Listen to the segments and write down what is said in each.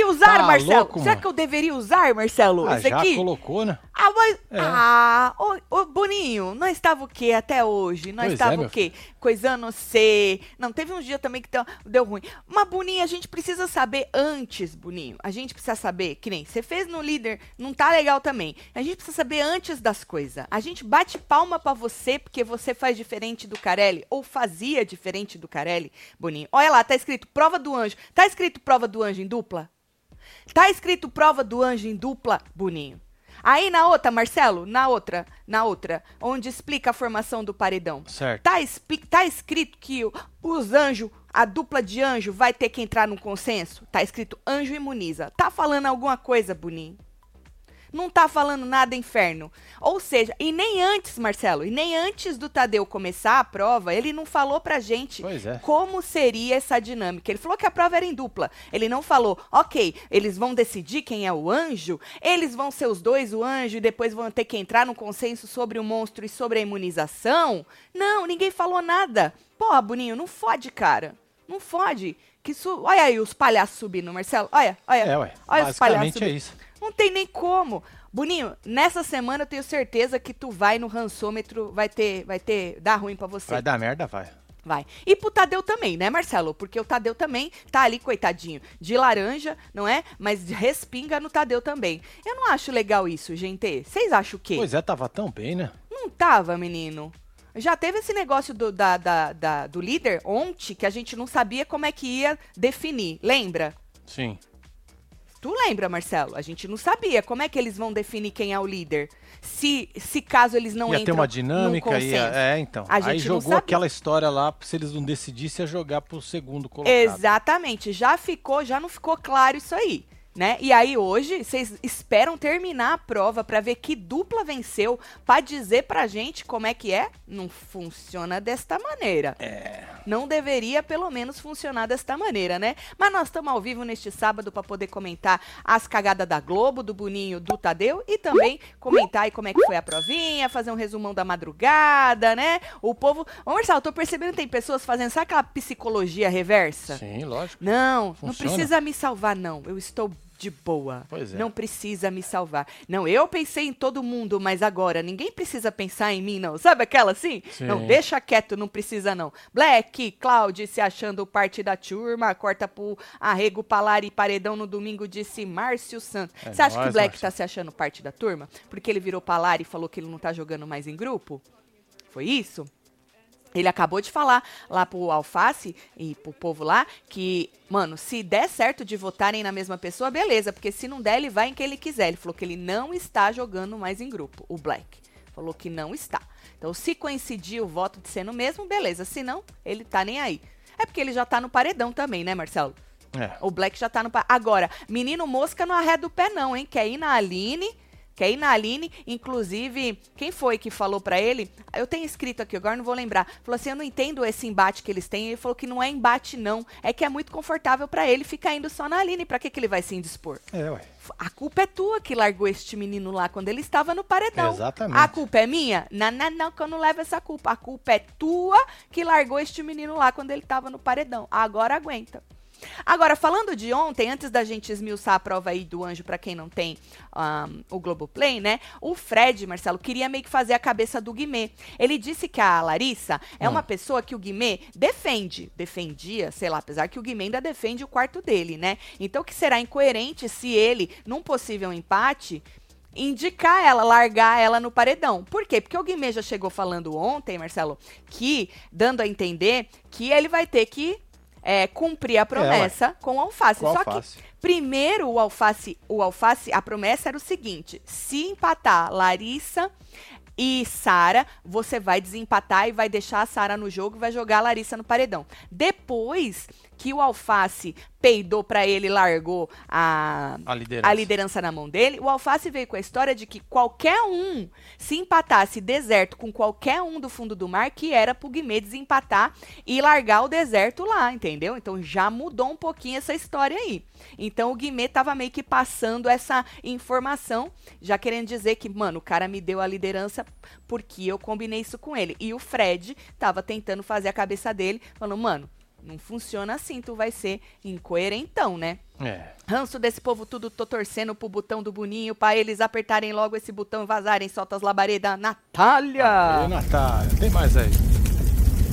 Deveria usar, tá Marcelo? louco, Será que eu deveria usar, Marcelo? Ah, já aqui? colocou, né? Ah, mas. É. Ah, ô, ô, Boninho, nós estava o quê até hoje? Nós é, estava meu o quê? Coisando você. Não, teve um dia também que deu, ruim. Mas, Boninho, a gente precisa saber antes, Boninho. A gente precisa saber, que nem você fez no líder, não tá legal também. A gente precisa saber antes das coisas. A gente bate palma pra você porque você faz diferente do Carelli, ou fazia diferente do Carelli, Boninho. Olha lá, tá escrito prova do anjo. Tá escrito prova do anjo em dupla? Tá escrito prova do anjo em dupla, Boninho. Aí na outra, Marcelo, na outra, na outra, onde explica a formação do paredão. Certo. Tá, tá escrito que o- os anjos, a dupla de anjo vai ter que entrar num consenso? Tá escrito anjo imuniza. Tá falando alguma coisa, Boninho? Não tá falando nada, inferno. Ou seja, e nem antes, Marcelo, e nem antes do Tadeu começar a prova, ele não falou pra gente é. como seria essa dinâmica. Ele falou que a prova era em dupla. Ele não falou, ok, eles vão decidir quem é o anjo, eles vão ser os dois o anjo e depois vão ter que entrar num consenso sobre o monstro e sobre a imunização. Não, ninguém falou nada. Porra, Boninho, não fode, cara. Não fode. Que su... Olha aí os palhaços subindo, Marcelo. Olha, olha. É, ué. Olha os palhaços é subindo. isso. Não tem nem como. Boninho, nessa semana eu tenho certeza que tu vai no rançômetro, vai ter, vai ter, dar ruim pra você. Vai dar merda, vai. Vai. E pro Tadeu também, né, Marcelo? Porque o Tadeu também tá ali, coitadinho, de laranja, não é? Mas respinga no Tadeu também. Eu não acho legal isso, gente. Vocês acham o quê? Pois é, tava tão bem, né? Não tava, menino. Já teve esse negócio do, da, da- da- do líder ontem que a gente não sabia como é que ia definir. Lembra? Sim. Tu lembra, Marcelo? A gente não sabia como é que eles vão definir quem é o líder. Se, se caso eles não ia ter entram uma num dinâmica, ia, é, então. A Aí gente não jogou aquela história lá, se eles não decidissem, ia jogar pro segundo colocado. Exatamente, já ficou, já não ficou claro isso aí, né? E aí hoje vocês esperam terminar a prova pra ver que dupla venceu, pra dizer pra gente como é que é? Não funciona desta maneira. É. Não deveria, pelo menos, funcionar desta maneira, né? Mas nós estamos ao vivo neste sábado para poder comentar as cagadas da Globo, do Boninho, do Tadeu e também comentar aí como é que foi a provinha, fazer um resumão da madrugada, né? O povo. Ô, Marcelo, tô percebendo que tem pessoas fazendo, sabe aquela psicologia reversa? Sim, lógico. Não, não Funciona. precisa me salvar, não. Eu estou de boa. Pois é. Não precisa me salvar. Não, eu pensei em todo mundo, mas agora ninguém precisa pensar em mim, não. Sabe aquela assim? Sim. Não, deixa quieto, não precisa, não. Black, Cloud se achando parte da turma, corta pro arrego palar e paredão no domingo, disse Márcio Santos. É Você acha que o Black Márcio. tá se achando parte da turma? Porque ele virou palar e falou que ele não tá jogando mais em grupo? Foi isso? Ele acabou de falar lá pro Alface e pro povo lá que, mano, se der certo de votarem na mesma pessoa, beleza, porque se não der, ele vai em quem ele quiser. Ele falou que ele não está jogando mais em grupo, o Black. Falou que não está. Então, se coincidir o voto de ser no mesmo, beleza. Se não, ele tá nem aí. É porque ele já tá no paredão também, né, Marcelo? É. O Black já tá no. pa- Agora, menino mosca não arreda o pé, não, hein? Quer ir na Aline. Quer ir na Aline. Inclusive, quem foi que falou pra ele? Eu tenho escrito aqui, agora não vou lembrar. Falou assim: eu não entendo esse embate que eles têm. Ele falou que não é embate, não. É que é muito confortável pra ele ficar indo só na Aline. Pra que, que ele vai se indispor? É, ué. A culpa é tua que largou este menino lá quando ele estava no paredão. Exatamente. A culpa é minha? Não, não, não, que eu não levo essa culpa. A culpa é tua que largou este menino lá quando ele estava no paredão. Agora aguenta. Agora, falando de ontem, antes da gente esmiuçar a prova aí do anjo pra quem não tem ahn, o Globoplay, né? O Fred, Marcelo, queria meio que fazer a cabeça do Guimê. Ele disse que a Larissa é Hum. uma pessoa que o Guimê defende. Defendia, sei lá, apesar que o Guimê ainda defende o quarto dele, né? Então que será incoerente se ele, num possível empate, indicar ela, largar ela no paredão. Por quê? Porque o Guimê já chegou falando ontem, Marcelo, que, dando a entender, que ele vai ter que é, cumprir a promessa com o alface. Com Só alface. que primeiro o alface, o alface, a promessa era o seguinte: se empatar Larissa e Sara, você vai desempatar e vai deixar a Sara no jogo e vai jogar a Larissa no paredão. Depois que o alface peidou pra ele e largou a A liderança. a liderança na mão dele, o Alface veio com a história de que qualquer um, se empatasse deserto com qualquer um do fundo do mar, que era pro Guimê desempatar e largar o deserto lá, entendeu? Então já mudou um pouquinho essa história aí. Então o Guimê tava meio que passando essa informação, já querendo dizer que, mano, o cara me deu a liderança porque eu combinei isso com ele. E o Fred tava tentando fazer a cabeça dele, falando, mano, Não funciona assim, tu vai ser incoerentão, né? É. Ranço desse povo tudo, tô torcendo pro botão do Boninho pra eles apertarem logo esse botão e vazarem. Solta as labaredas. Natália! Ô, Natália, tem mais aí.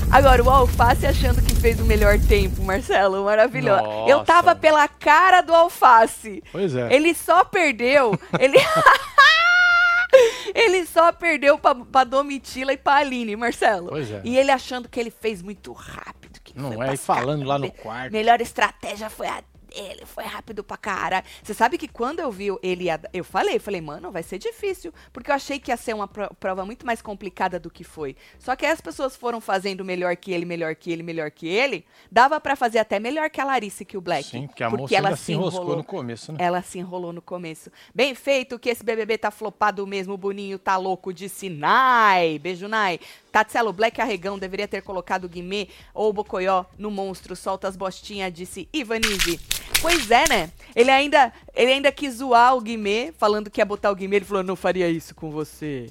Agora, o Alface achando que fez o melhor tempo, Marcelo. Maravilhoso. Eu tava Nossa. pela cara do Alface. Pois é. Ele só perdeu. ele. ele só perdeu pra, pra Domitila e pra Aline, Marcelo. Pois é. E ele achando que ele fez muito rápido. Não é, falando lá no quarto. Melhor estratégia foi a dele, foi rápido pra caralho. Você sabe que quando eu vi ele, eu falei, falei, mano, vai ser difícil, porque eu achei que ia ser uma pro- prova muito mais complicada do que foi. Só que aí as pessoas foram fazendo melhor que ele, melhor que ele, melhor que ele, dava pra fazer até melhor que a Larissa e que o Black. Sim, porque a porque moça ela se enroscou enrolou. no começo, né? Ela se enrolou no começo. Bem feito que esse BBB tá flopado mesmo. O Boninho tá louco, disse Nai. Beijo, Nai. Tatselo Black Arregão deveria ter colocado o Guimê ou o Bocoió no monstro. Solta as bostinhas, disse Ivanise. Pois é, né? Ele ainda, ele ainda quis zoar o Guimê, falando que ia botar o Guimê. Ele falou, não faria isso com você,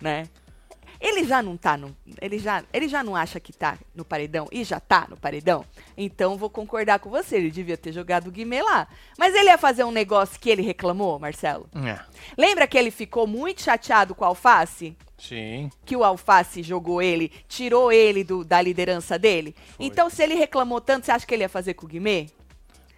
né? Ele já não tá no. Ele já, ele já não acha que tá no paredão e já tá no paredão. Então vou concordar com você. Ele devia ter jogado o Guimê lá. Mas ele ia fazer um negócio que ele reclamou, Marcelo? É. Lembra que ele ficou muito chateado com o Alface? Sim. Que o Alface jogou ele, tirou ele do- da liderança dele? Foi. Então, se ele reclamou tanto, você acha que ele ia fazer com o Guimê?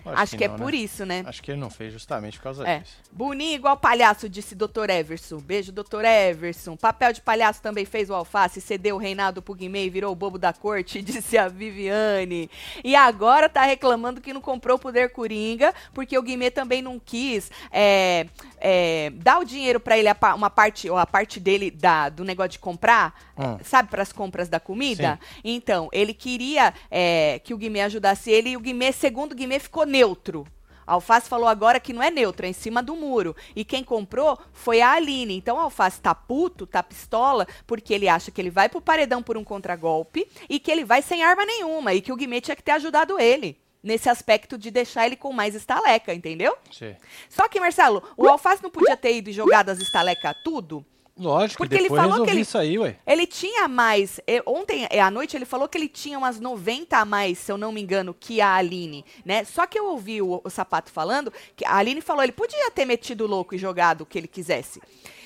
Acho, que, é não, por né? isso, né? Acho que ele não fez justamente por causa É. disso. Boninho igual palhaço, disse Dr. Everson. Beijo, Dr. Everson. Papel de palhaço também fez o alface, cedeu o reinado pro Guimê e virou o bobo da corte, disse a Viviane. E agora tá reclamando que não comprou o poder Coringa, porque o Guimê também não quis é, é, dar o dinheiro pra ele, uma parte, ou a parte dele da, do negócio de comprar, Hum. sabe, pras compras da comida? Então, ele queria é, que o Guimê ajudasse ele e o Guimê, segundo o Guimê, ficou neutro. A Alface falou agora que não é neutro, é em cima do muro. E quem comprou foi a Aline. Então a Alface tá puto, tá pistola, porque ele acha que ele vai pro paredão por um contragolpe e que ele vai sem arma nenhuma. E que o Guimê tinha que ter ajudado ele. Nesse aspecto de deixar ele com mais estaleca, entendeu? Sim. Só que, Marcelo, o Alface não podia ter ido e jogado as estalecas tudo? Lógico, Porque ele falou que ele- isso aí, ué. Ele tinha mais. eh, Ontem eh, à noite ele falou que ele tinha umas 90 a mais, se eu não me engano, que a Aline, né? Só que eu ouvi o, o sapato falando que a Aline falou, ele podia ter metido o louco e jogado o que ele quisesse.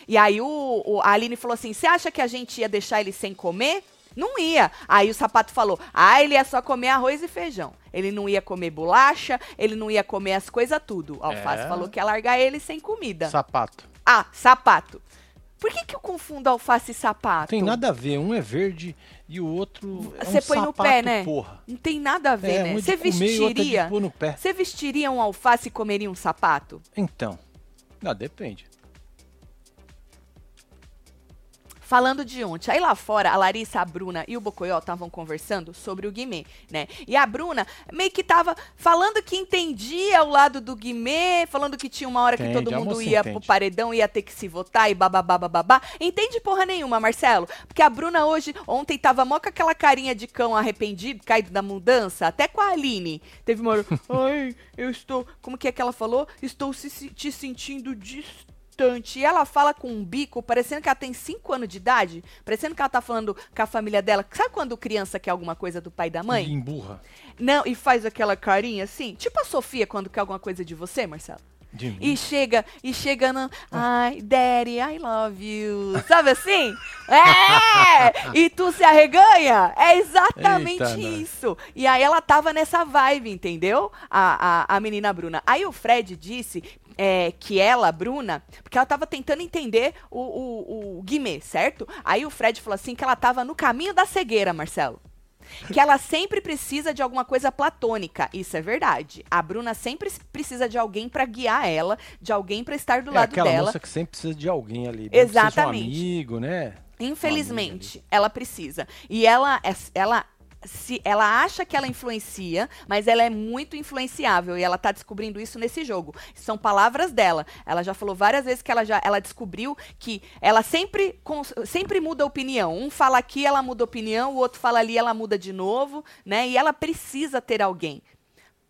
E aí o, o- a Aline falou assim: você acha que a gente ia deixar ele sem comer? Não ia. Aí o sapato falou: ah, ele ia só comer arroz e feijão. Ele não ia comer bolacha, ele não ia comer as coisas tudo. A Alface É. falou que ia largar ele sem comida. Sapato. Ah, sapato. Por que, que eu confundo alface e sapato? Tem nada a ver. Um é verde e o outro é Você um põe no sapato, pé, né? porra. Não tem nada a ver, É, né? é Você é vestiria. no. Você vestiria um alface e comeria um sapato? Então. Não, depende. Falando de ontem, aí lá fora, a Larissa, a Bruna e o Bocoió estavam conversando sobre o Guimê, né? E a Bruna meio que tava falando que entendia o lado do Guimê, falando que tinha uma hora que Entende, todo a mundo ia entende. pro paredão, ia ter que se votar e bababá, bababá. Entende porra nenhuma, Marcelo? Porque a Bruna hoje, ontem tava mó com aquela carinha de cão arrependido, caído da mudança, até com a Aline. Teve uma hora, ai, eu estou, como que é que ela falou? Estou se, se- te sentindo distante. E ela fala com um bico, parecendo que ela tem 5 anos de idade, parecendo que ela tá falando com a família dela. Sabe quando criança quer alguma coisa do pai e da E mãe? emburra. Não, e faz aquela carinha assim? Tipo a Sofia quando quer alguma coisa de você, Marcelo? De mim. E chega, e chega no. Ai, Daddy, I love you. Sabe assim? É! E tu se arreganha? É exatamente Eita, isso. E aí ela tava nessa vibe, entendeu? A, a, a menina Bruna. Aí o Fred disse é, que ela, Bruna, porque ela tava tentando entender o, o, o Guimê, certo? Aí o Fred falou assim que ela tava no caminho da cegueira, Marcelo. Que ela sempre precisa de alguma coisa platônica. Isso é verdade. A Bruna sempre precisa de alguém pra guiar ela, de alguém pra estar do é lado aquela dela. moça que sempre precisa de alguém ali. mesmo que seja Exatamente. Um amigo, né? Infelizmente, ela precisa. E ela, é- ela, se, ela acha que ela influencia, mas ela é muito influenciável e ela tá descobrindo isso nesse jogo. São palavras dela. Ela já falou várias vezes que ela já ela descobriu que ela sempre, sempre muda a opinião. Um fala aqui, ela muda a opinião, o outro fala ali, ela muda de novo, né? E ela precisa ter alguém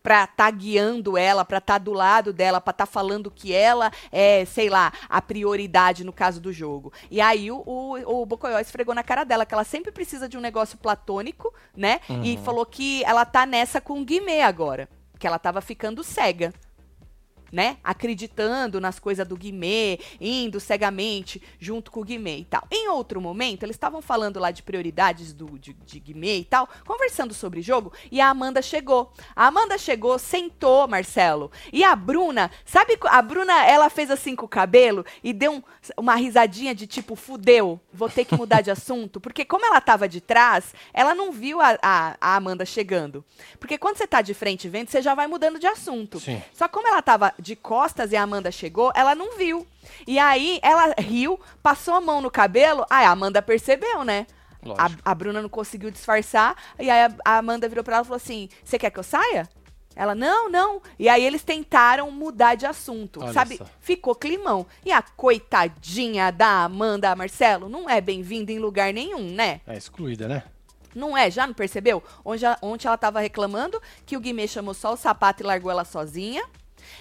pra tá guiando ela, pra tá do lado dela, pra tá falando que ela é, sei lá, a prioridade no caso do jogo. E aí o, o, o Bocoyó esfregou na cara dela que ela sempre precisa de um negócio platônico, né? E falou que ela tá nessa com o Guimê agora. Que ela tava ficando cega né? Acreditando nas coisas do Guimê, indo cegamente junto com o Guimê e tal. Em outro momento, eles estavam falando lá de prioridades do, de, de Guimê e tal, conversando sobre jogo, e a Amanda chegou. A Amanda chegou, sentou, Marcelo. E a Bruna, sabe, a Bruna, ela fez assim com o cabelo e deu um, uma risadinha de tipo, fudeu, vou ter que mudar de assunto. Porque como ela tava de trás, ela não viu a, a, a Amanda chegando. Porque quando você tá de frente vendo, você já vai mudando de assunto. Sim. Só como ela tava de costas e a Amanda chegou, ela não viu. E aí ela riu, passou a mão no cabelo, aí a Amanda percebeu, né? A, a Bruna não conseguiu disfarçar, e aí a, a Amanda virou pra ela e falou assim: Você quer que eu saia? Ela, não, não. E aí eles tentaram mudar de assunto, Olha sabe? só. Ficou climão. E a coitadinha da Amanda Marcelo não é bem-vinda em lugar nenhum, né? É excluída, né? Não é, já não percebeu? Onde, ontem ela tava reclamando que o Guimê chamou só o sapato e largou ela sozinha.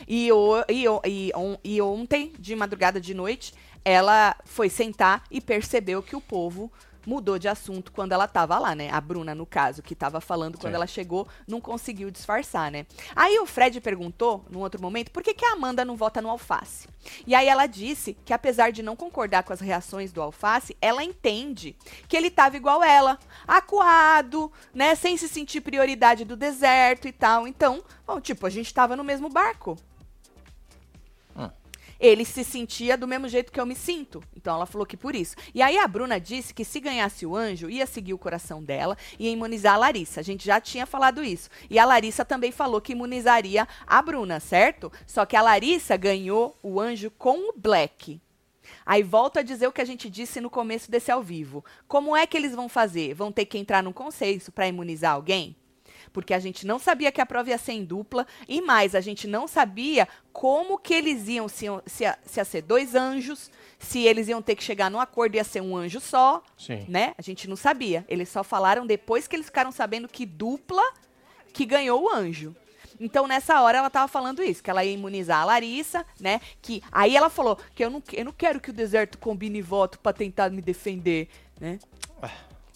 E, o, e, o- e, on- e ontem, de madrugada de noite, ela foi sentar e percebeu que o povo mudou de assunto quando ela tava lá, né? A Bruna, no caso, que tava falando quando Sim. ela chegou, não conseguiu disfarçar, né? Aí o Fred perguntou, num outro momento, por que, que a Amanda não vota no Alface? E aí ela disse que, apesar de não concordar com as reações do Alface, ela entende que ele tava igual ela, acuado, né? Sem se sentir prioridade do deserto e tal. Então, bom, tipo, a gente tava no mesmo barco. Ele se sentia do mesmo jeito que eu me sinto. Então ela falou que por isso. E aí a Bruna disse que se ganhasse o anjo, ia seguir o coração dela e imunizar a Larissa. A gente já tinha falado isso. E a Larissa também falou que imunizaria a Bruna, certo? Só que a Larissa ganhou o anjo com o Black. Aí volto a dizer o que a gente disse no começo desse ao vivo. Como é que eles vão fazer? Vão ter que entrar num consenso para imunizar alguém? Porque a gente não sabia que a prova ia ser em dupla e mais, a gente não sabia como que eles iam, se, se, se ia ser dois anjos, se eles iam ter que chegar num acordo e ia ser um anjo só, Sim. né? A gente não sabia. Eles só falaram depois que eles ficaram sabendo que dupla que ganhou o anjo. Então, nessa hora, ela tava falando isso, que ela ia imunizar a Larissa, né? Que aí ela falou que eu não, que- eu não quero que o deserto combine voto pra tentar me defender, né?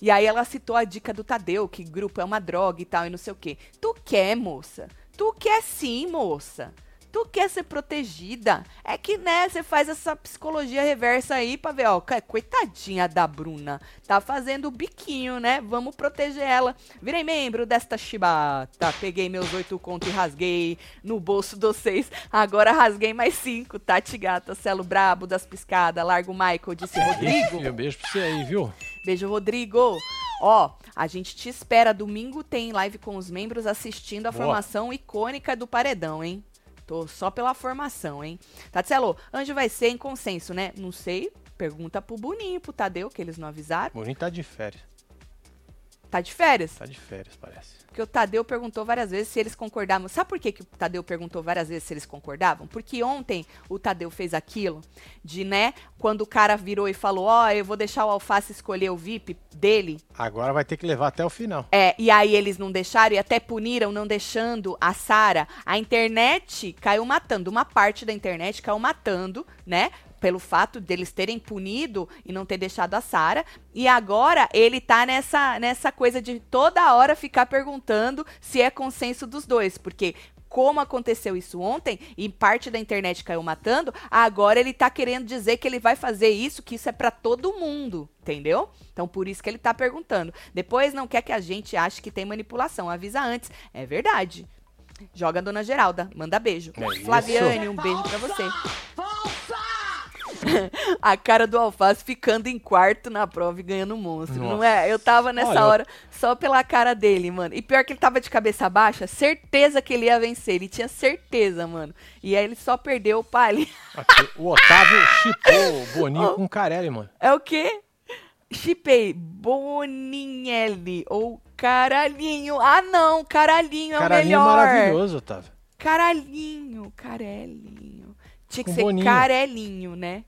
E aí ela citou a dica do Tadeu, que grupo é uma droga e tal, e não sei o quê. Tu quer, moça? Tu quer sim, moça. Tu quer ser protegida. É que, né, você faz essa psicologia reversa aí pra ver, ó, coitadinha da Bruna. Tá fazendo o biquinho, né? Vamos proteger ela. Virei membro desta chibata. Peguei meus oito contos e rasguei no bolso dos seis. Agora rasguei mais cinco. Tati Gata, Celo Brabo das Piscadas. Largo Michael, disse Rodrigo. Um beijo pra você aí, viu? Beijo, Rodrigo. Ó, a gente te espera. Domingo tem live com os membros assistindo a Boa. formação icônica do Paredão, hein? Tô só pela formação, hein? Tatselo, Anjo vai ser em consenso, né? Não sei. Pergunta pro Boninho, pro Tadeu, que eles não avisaram. Boninho tá de férias. Tá de férias? Tá de férias, parece. Porque o Tadeu perguntou várias vezes se eles concordavam. Sabe por que, que o Tadeu perguntou várias vezes se eles concordavam? Porque ontem o Tadeu fez aquilo de, né, quando o cara virou e falou: Ó, eu vou deixar o Alface escolher o VIP dele. Agora vai ter que levar até o final. É, e aí eles não deixaram e até puniram não deixando a Sara. A internet caiu matando, uma parte da internet caiu matando, né? Pelo fato deles terem punido e não ter deixado a Sara. E agora ele tá nessa, nessa coisa de toda hora ficar perguntando se é consenso dos dois. Porque como aconteceu isso ontem e parte da internet caiu matando, agora ele tá querendo dizer que ele vai fazer isso, que isso é pra todo mundo, entendeu? Então por isso que ele tá perguntando. Depois não quer que a gente ache que tem manipulação, avisa antes. É verdade. Joga a dona Geralda, manda beijo. É isso. Flaviane, um beijo pra você. a cara do Alface ficando em quarto na prova e ganhando monstro, não Nossa. é? Eu tava nessa Olha, hora só pela cara dele, mano. E pior que ele tava de cabeça baixa, certeza que ele ia vencer. Ele tinha certeza, mano. E aí ele só perdeu ali. Aqui, o Otávio chipou o Boninho com o Carelli, mano. É o quê? Chipei Boninelli ou Caralhinho. Ah, não, Caralhinho é o Caralhinho melhor. maravilhoso, Otávio. Caralhinho, Carelinho. Tinha que Com ser Boninho. Carelinho, né?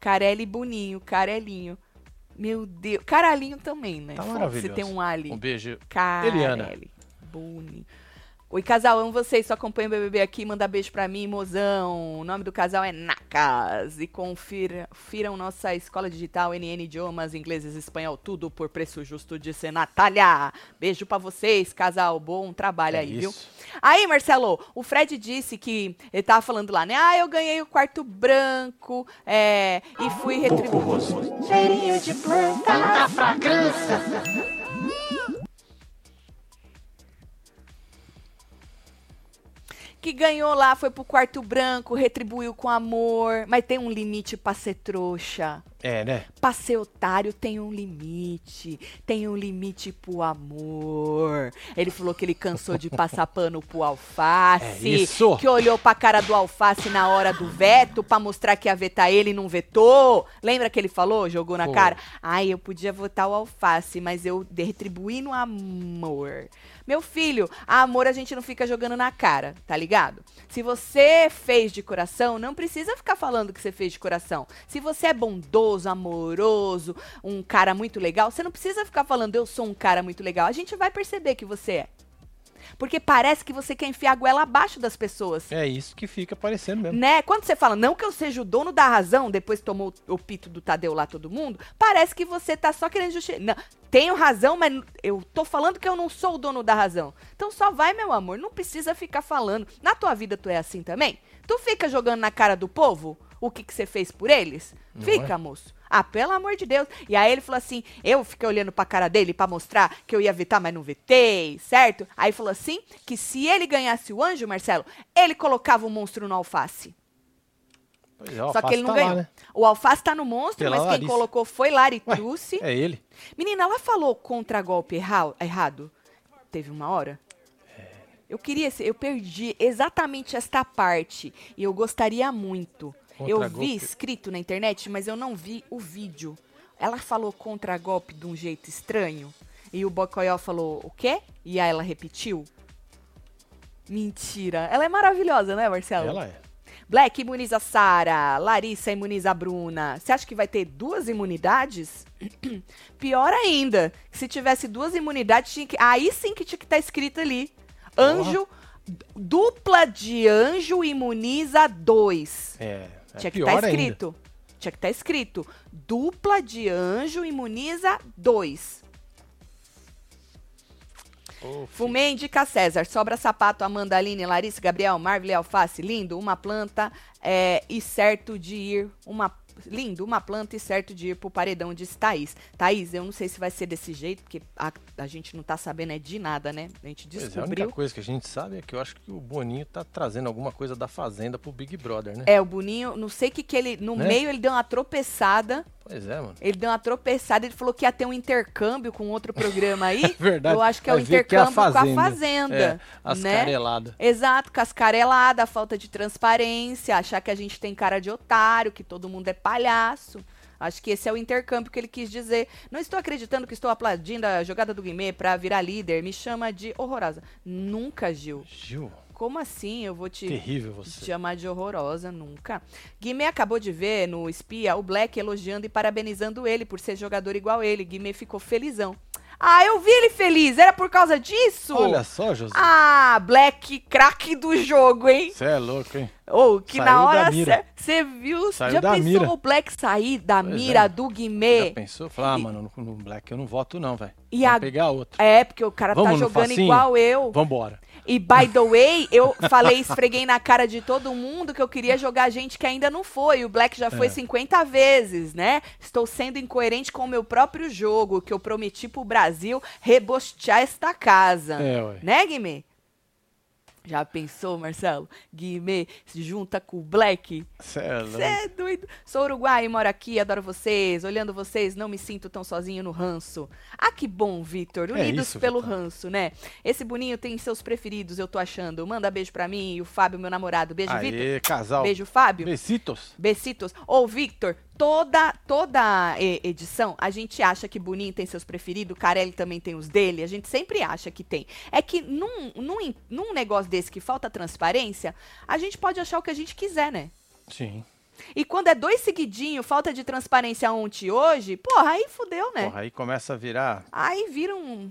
Carelli Boninho, Carelinho. Meu Deus. Caralhinho também, né? Tá maravilhoso. tem um ali. Um beijo. Carelli. Eliana. Boninho. Oi, casal, amo vocês. Só acompanha o BBB aqui. Manda beijo pra mim, mozão. O nome do casal é Nacas. E confira- confiram nossa escola digital, NN Idiomas, Ingleses, Espanhol, tudo por preço justo, disse Natália. Beijo pra vocês, casal. Bom trabalho É aí, viu? isso. Aí, Marcelo, o Fred disse que ele tava falando lá, né? Ah, eu ganhei o quarto branco é, e fui retribuído. Cheirinho de planta, muita fragrância. Que ganhou lá, foi pro quarto branco, retribuiu com amor. Mas tem um limite pra ser trouxa. É, né? Pra ser otário tem um limite. Tem um limite pro amor. Ele falou que ele cansou de passar pano pro alface. É isso. Que olhou pra cara do alface na hora do veto pra mostrar que ia vetar ele e não vetou. Lembra que ele falou? Jogou na Foi. cara? Ai, eu podia votar o alface, mas eu retribuí no amor. Meu filho, amor a gente não fica jogando na cara, tá ligado? Se você fez de coração, não precisa ficar falando que você fez de coração. Se você é bondoso, amoroso, um cara muito legal, você não precisa ficar falando eu sou um cara muito legal. A gente vai perceber que você é. Porque parece que você quer enfiar a goela abaixo das pessoas. É isso que fica parecendo mesmo. Né? Quando você fala, não que eu seja o dono da razão, depois tomou o o pito do Tadeu lá todo mundo, parece que você tá só querendo justificar. Não, tenho razão, mas eu tô falando que eu não sou o dono da razão. Então só vai, meu amor, não precisa ficar falando. Na tua vida tu é assim também? Tu fica jogando na cara do povo o que que você fez por eles? Não fica, é? moço. Ah, pelo amor de Deus. E aí ele falou assim: eu fiquei olhando pra cara dele pra mostrar que eu ia vetar, mas não vetei, certo? Aí falou assim: que se ele ganhasse o anjo, Marcelo, ele colocava o monstro no alface. É, Só que ele não tá ganhou. Lá, né? O alface tá no monstro, Pela mas quem Larissa. colocou foi Lari Ué, Truce. É ele. Menina, ela falou contragolpe erra errado? Teve uma hora? Eu queria, eu perdi exatamente esta parte e eu gostaria muito. Eu vi escrito na internet, mas eu não vi o vídeo. Ela falou contragolpe de um jeito estranho e o Bocoyó falou o quê? E aí ela repetiu. Mentira. Ela é maravilhosa, né, Marcelo? Ela é. Black imuniza a Sara, Larissa imuniza a Bruna. Você acha que vai ter duas imunidades? Pior ainda, se tivesse duas imunidades, tinha que- aí sim que tinha que estar escrito ali. Anjo, dupla de anjo imuniza dois. É. é tinha que estar ainda. escrito. Tinha que estar escrito. Dupla de anjo imuniza dois. Filho. Fumei indica César. Sobra sapato, Amanda, Aline, Larissa, Gabriel, Marvel, Alface. Lindo, uma planta é, e certo de ir. Uma, lindo, uma planta e certo de ir pro paredão, disse Thaís. Thaís, eu não sei se vai ser desse jeito, porque a, a gente não tá sabendo é de nada, né? A gente Pois é, a descobriu. única coisa que a gente sabe é que eu acho que o Boninho tá trazendo alguma coisa da Fazenda pro Big Brother, né? É, o Boninho, não sei o que que ele. No Né? meio ele deu uma tropeçada. Pois é, mano. Ele deu uma tropeçada, ele falou que ia ter um intercâmbio com outro programa aí. Verdade. Eu acho que é o ver que é a intercâmbio com a Fazenda. É, as né? Exato, cascarelada, falta de transparência, achar que a gente tem cara de otário, que todo mundo é palhaço. Acho que esse é o intercâmbio que ele quis dizer. Não estou acreditando que estou aplaudindo a jogada do Guimê pra virar líder. Me chama de horrorosa. Nunca, Gil. Gil, Como assim eu vou te chamar de horrorosa? Nunca. Guimê acabou de ver no Espia o Black elogiando e parabenizando ele por ser jogador igual ele. Guimê ficou felizão. Ah, eu vi ele feliz. Era por causa disso? Olha só, José. Ah, Black, craque do jogo, hein? Você é louco, hein? Ou que Saiu na hora você viu, Saiu já pensou mira. o Black sair da Pois mira é. do Já Guimê? pensou? Falou, ah, mano, no, no Black eu não voto não, velho. E Vamos a- pegar outro. É, porque o cara Vamos tá jogando facinho? igual eu. Vambora. E by the way, eu falei, esfreguei na cara de todo mundo que eu queria jogar gente que ainda não foi. O Black já foi É. 50 vezes, né? Estou sendo incoerente com o meu próprio jogo, que eu prometi pro Brasil rebostear esta casa. É, ué. Né, Guimê? Já pensou, Marcelo? Guimê se junta com o Black? Você é é doido. Sou uruguaio, moro aqui, adoro vocês. Olhando vocês, não me sinto tão sozinho no ranço. Ah, que bom, Vitor. É Unidos isso, pelo Vitor. ranço, né? Esse boninho tem seus preferidos, eu tô achando. Manda beijo pra mim e o Fábio, meu namorado. Beijo, Vitor. Casal. Beijo, Fábio. Besitos. Besitos. Ô, Victor, toda toda e- edição a gente acha que Boninho tem seus preferidos, Carelli também tem os dele, a gente sempre acha que tem. É que num, num, num negócio desse que falta transparência, a gente pode achar o que a gente quiser, né? Sim. E quando é dois seguidinho, falta de transparência ontem e hoje, porra, aí fudeu, né? Porra, aí começa a virar. Aí vira um.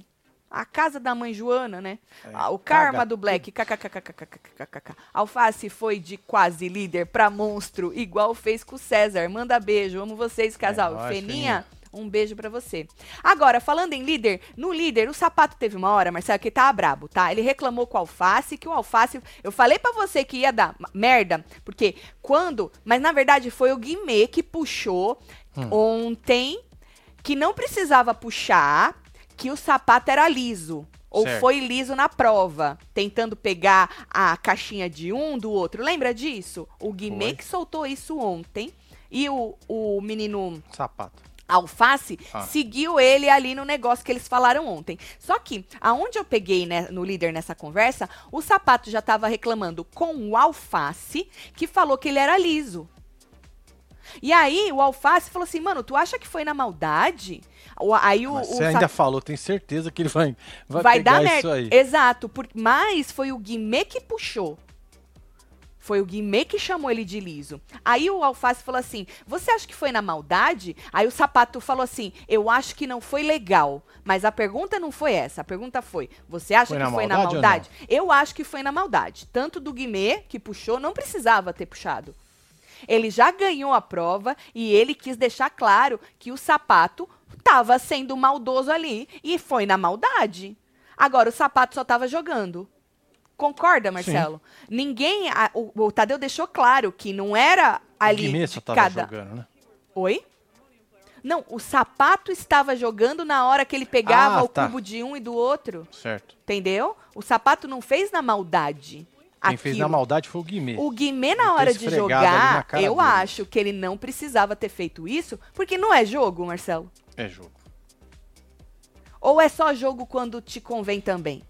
A casa da mãe Joana, né? É, Ah, o karma caga do Black. kkkkkkkkkk. Alface foi de quase líder pra monstro, igual fez com o César. Manda beijo, amo vocês, casal. nóis, Feninha, um beijo pra você. Agora, falando em líder, no líder, o sapato teve uma hora, Marcelo, que tava brabo, tá? Ele reclamou com o alface, que o alface. Eu falei pra você que ia dar merda, porque quando. Mas na verdade foi o Guimê que puxou Hum. ontem, que não precisava puxar, que o sapato era liso. Ou Certo. foi liso na prova, tentando pegar a caixinha de um do outro. Lembra disso? O Guimê que soltou isso ontem. E o, o menino Sapato. Alface Ah. seguiu ele ali no negócio que eles falaram ontem. Só que, aonde eu peguei né, no líder nessa conversa, o sapato já estava reclamando com o Alface, que falou que ele era liso. E aí, o Alface falou assim, mano, tu acha que foi na maldade? O- Aí o, Mas o você sa- ainda falou, tenho certeza que ele vai, vai, vai pegar dar isso merda. aí. Exato, por, mas foi o Guimê que puxou. Foi o Guimê que chamou ele de liso. Aí o Alface falou assim: Você acha que foi na maldade? Aí o sapato falou assim: Eu acho que não foi legal. Mas a pergunta não foi essa. A pergunta foi: Você acha Foi que na foi na maldade ou maldade? Eu acho que foi na maldade. Tanto do Guimê, que puxou, não precisava ter puxado. Ele já ganhou a prova e ele quis deixar claro que o sapato estava sendo maldoso ali e foi na maldade. Agora o sapato só estava jogando. Concorda, Marcelo? Ninguém. a- o, o Tadeu deixou claro que não era ali o Guimê só tava cada. jogando, né? Oi? Não, o sapato estava jogando na hora que ele pegava Ah, o tá. cubo de um e do outro. Certo. Entendeu? O sapato não fez na maldade. Quem fez na maldade foi o Guimê. O Guimê, na hora de jogar, eu dele. acho que ele não precisava ter feito isso, porque não é jogo, Marcelo. É jogo. Ou é só jogo quando te convém também?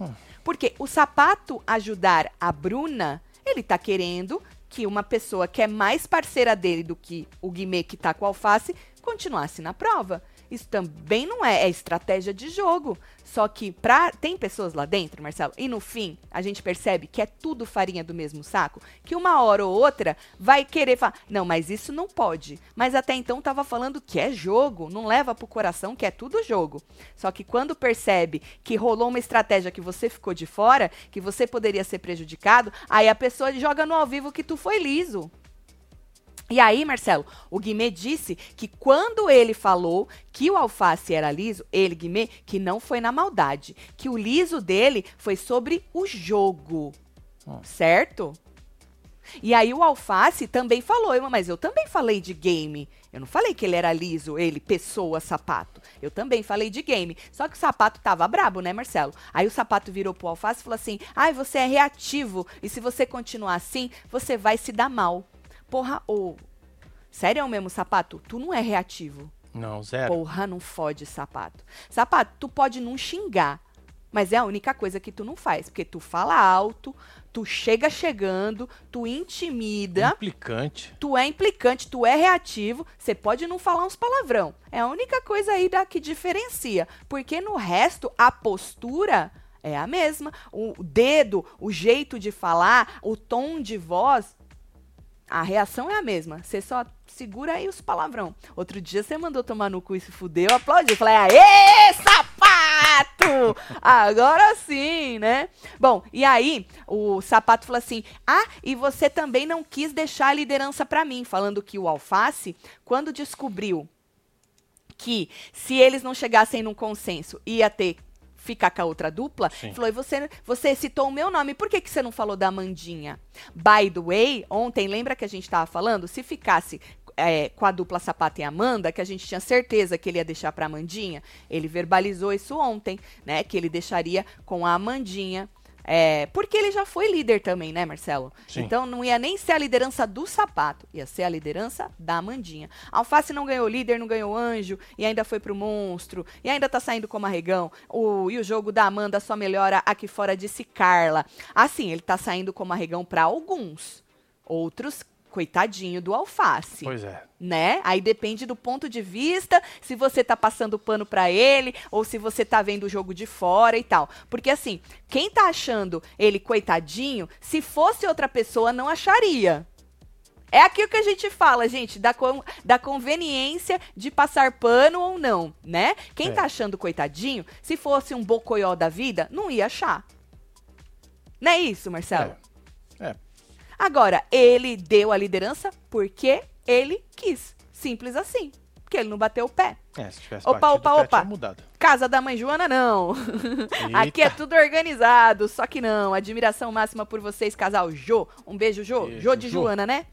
Hum. Porque o sapato ajudar a Bruna, ele tá querendo que uma pessoa que é mais parceira dele do que o Guimê que tá com a alface continuasse na prova. Isso também não é, é estratégia de jogo. Só que pra, tem pessoas lá dentro, Marcelo, e no fim a gente percebe que é tudo farinha do mesmo saco, que uma hora ou outra vai querer falar, não, mas isso não pode. Mas até então tava falando que é jogo, não leva pro coração que é tudo jogo. Só que quando percebe que rolou uma estratégia que você ficou de fora, que você poderia ser prejudicado, aí a pessoa joga no ao vivo que tu foi liso. E aí, Marcelo, o Guimê disse que quando ele falou que o alface era liso, ele, Guimê, que não foi na maldade, que o liso dele foi sobre o jogo, Hum. certo? E aí o alface também falou, mas eu também falei de game. Eu não falei que ele era liso, ele, pessoa, sapato. Eu também falei de game. Só que o sapato tava brabo, né, Marcelo? Aí o sapato virou pro alface e falou assim: ai, você é reativo. E se você continuar assim, você vai se dar mal. Porra, ô. Sério é o mesmo, sapato? Tu não é reativo. Não, zero. Porra, não fode, sapato. Sapato, tu pode não xingar, mas é a única coisa que tu não faz. Porque tu fala alto, tu chega chegando, tu intimida, Implicante. tu é implicante, tu é reativo, você pode não falar uns palavrão. É a única coisa aí da que diferencia. Porque no resto, a postura é a mesma. O dedo, o jeito de falar, o tom de voz, a reação é a mesma. Você só segura aí os palavrão. Outro dia você mandou tomar no cu e se fudeu, eu aplaudi. Eu falei, aê, sapato! Agora sim, né? Bom, e aí o sapato falou assim: ah, e você também não quis deixar a liderança pra mim, falando que o alface, quando descobriu que se eles não chegassem num consenso, ia ter ficar com a outra dupla, Sim. falou, e você, você citou o meu nome, por que, que você não falou da Mandinha? By the way, ontem, lembra que a gente estava falando? Se ficasse é, com a dupla Sapato e Amanda, que a gente tinha certeza que ele ia deixar pra Amandinha, ele verbalizou isso ontem, né? Que ele deixaria com a Amandinha. É, porque ele já foi líder também, né, Marcelo? Sim. Então não ia nem ser a liderança do sapato, ia ser a liderança da Amandinha. Alface não ganhou líder, não ganhou anjo, e ainda foi pro monstro, e ainda tá saindo como arregão. O, e o jogo da Amanda só melhora aqui fora, disse Carla. Assim, ele tá saindo como arregão pra alguns. Outros, coitadinho do alface Pois é. né? Aí depende do ponto de vista, se você tá passando pano pra ele ou se você tá vendo o jogo de fora e tal. Porque assim, quem tá achando ele coitadinho, se fosse outra pessoa não acharia. É aquilo que a gente fala, gente, da, con- da conveniência de passar pano ou não, né? Quem É. tá achando coitadinho, se fosse um bocoió da vida, não ia achar. Não é isso, Marcelo? É. Agora, ele deu a liderança porque ele quis. Simples assim. Porque ele não bateu o pé. É, se tivesse Opa, batido, opa, o pé opa. tinha mudado. Casa da mãe Joana, não. Aqui é tudo organizado, só que não. Admiração máxima por vocês, casal Jô. Um beijo, Jô. Beijo, Jô de Jô. Joana, né?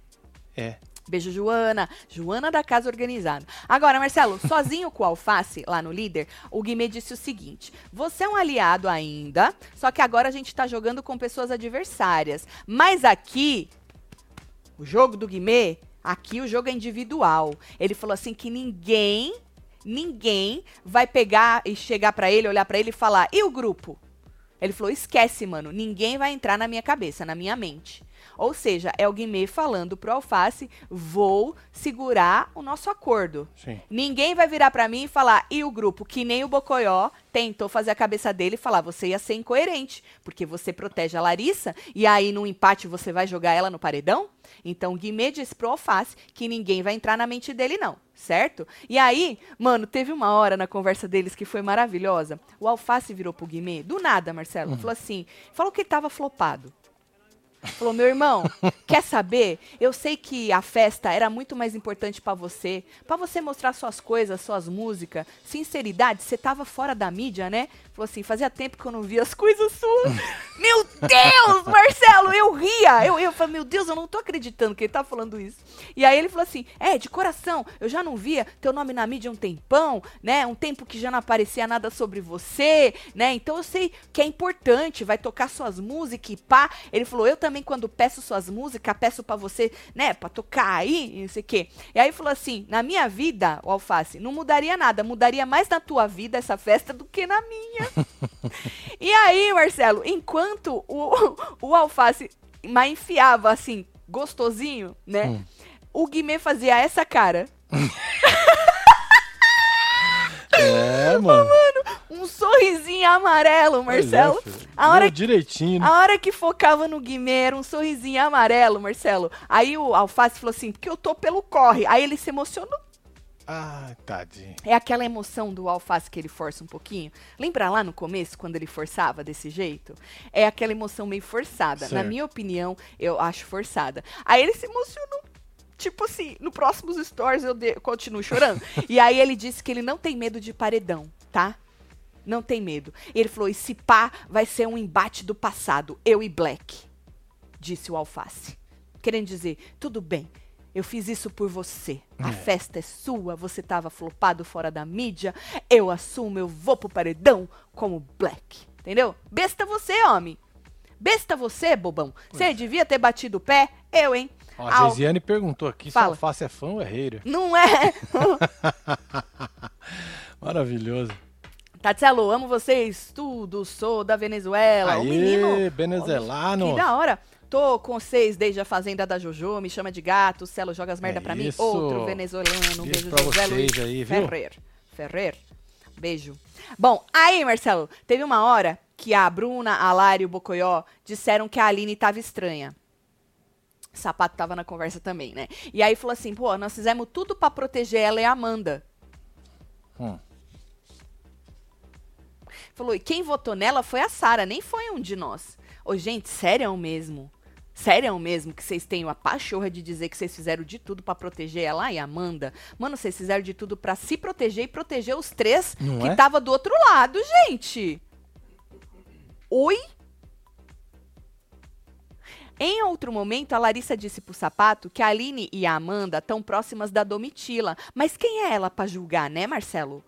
É. Beijo, Joana. Joana da Casa Organizada. Agora, Marcelo, sozinho com o Alface, lá no líder, o Guimê disse o seguinte: você é um aliado ainda, só que agora a gente tá jogando com pessoas adversárias. Mas aqui, o jogo do Guimê, aqui o jogo é individual. Ele falou assim que ninguém, ninguém vai pegar e chegar pra ele, olhar pra ele e falar: e o grupo? Ele falou: esquece, mano, ninguém vai entrar na minha cabeça, na minha mente. Ou seja, é o Guimê falando pro Alface: vou segurar o nosso acordo. Sim. Ninguém vai virar pra mim e falar, e o grupo, que nem o Bocoió tentou fazer a cabeça dele e falar, você ia ser incoerente, porque você protege a Larissa e aí no empate você vai jogar ela no paredão? Então o Guimê disse pro Alface que ninguém vai entrar na mente dele não, certo? E aí, mano, teve uma hora na conversa deles que foi maravilhosa. O Alface virou pro Guimê, do nada, Marcelo, falou assim, falou que ele tava flopado. Falou, meu irmão, quer saber? Eu sei que a festa era muito mais importante pra você, pra você mostrar suas coisas, suas músicas. Sinceridade, você tava fora da mídia, né? Falou assim, fazia tempo que eu não via as coisas suas. meu Deus, Marcelo, eu ria. Eu, eu falei, meu Deus, eu não tô acreditando que ele tá falando isso. E aí ele falou assim, é, de coração, eu já não via teu nome na mídia um tempão, né? Um tempo que já não aparecia nada sobre você, né? Então eu sei que é importante, vai tocar suas músicas e pá. Ele falou, eu também quando peço suas músicas, peço pra você, né, pra tocar aí, não sei o quê. E aí falou assim, na minha vida, o Alface, não mudaria nada, mudaria mais na tua vida essa festa do que na minha. e aí, Marcelo, enquanto o, o Alface mas enfiava assim, gostosinho, né? Hum. O Guimê fazia essa cara. É, mano. Um sorrisinho amarelo, Marcelo. É, a hora direitinho. né? A hora que focava no Guimê era um sorrisinho amarelo, Marcelo. Aí o Alface falou assim, porque eu tô pelo corre. Aí ele se emocionou. Ah, tadinho. É aquela emoção do Alface que ele força um pouquinho. Lembra lá no começo, quando ele forçava desse jeito? É aquela emoção meio forçada. Na Certo. minha opinião, eu acho forçada. Aí ele se emocionou. Tipo assim, no próximos stories eu de- continuo chorando. e aí ele disse que ele não tem medo de paredão, tá? Não tem medo. E ele falou: esse pá vai ser um embate do passado, eu e Black. Disse o Alface. Querendo dizer, tudo bem. Eu fiz isso por você. A festa é sua, você tava flopado fora da mídia. Eu assumo, eu vou pro paredão como Black. Entendeu? Besta você, homem. Besta você, bobão. Você devia ter batido o pé? Eu, hein? Ó, a Geisiane perguntou aqui Fala. se alface é fã ou é hater. Não é? Maravilhoso. Tatielo, amo vocês. Tudo, sou da Venezuela. o Aê, menino. venezuelano. Que da hora. Tô com vocês desde a Fazenda da Jojo, me chama de gato, Celo joga as merda É pra mim. isso. Outro venezuelano, um Beijo pra José vocês Luiz aí, viu? Ferrer. Ferrer. Beijo. Bom, aí, Marcelo, teve uma hora que a Bruna, a Lari e o Bocoió disseram que a Aline tava estranha. O Sapato tava na conversa também, né? E aí falou assim, pô, nós fizemos tudo pra proteger ela e a Amanda. Hum. Falou, e quem votou nela foi a Sara, nem foi um de nós. Ô, gente, sério mesmo? Sério mesmo que vocês têm a pachorra de dizer que vocês fizeram de tudo pra proteger ela e a Amanda? Mano, vocês fizeram de tudo pra se proteger e proteger os três Não que é? tava do outro lado, gente. Oi? Em outro momento, a Larissa disse pro sapato que a Aline e a Amanda estão próximas da Domitila. Mas quem é ela pra julgar, né, Marcelo?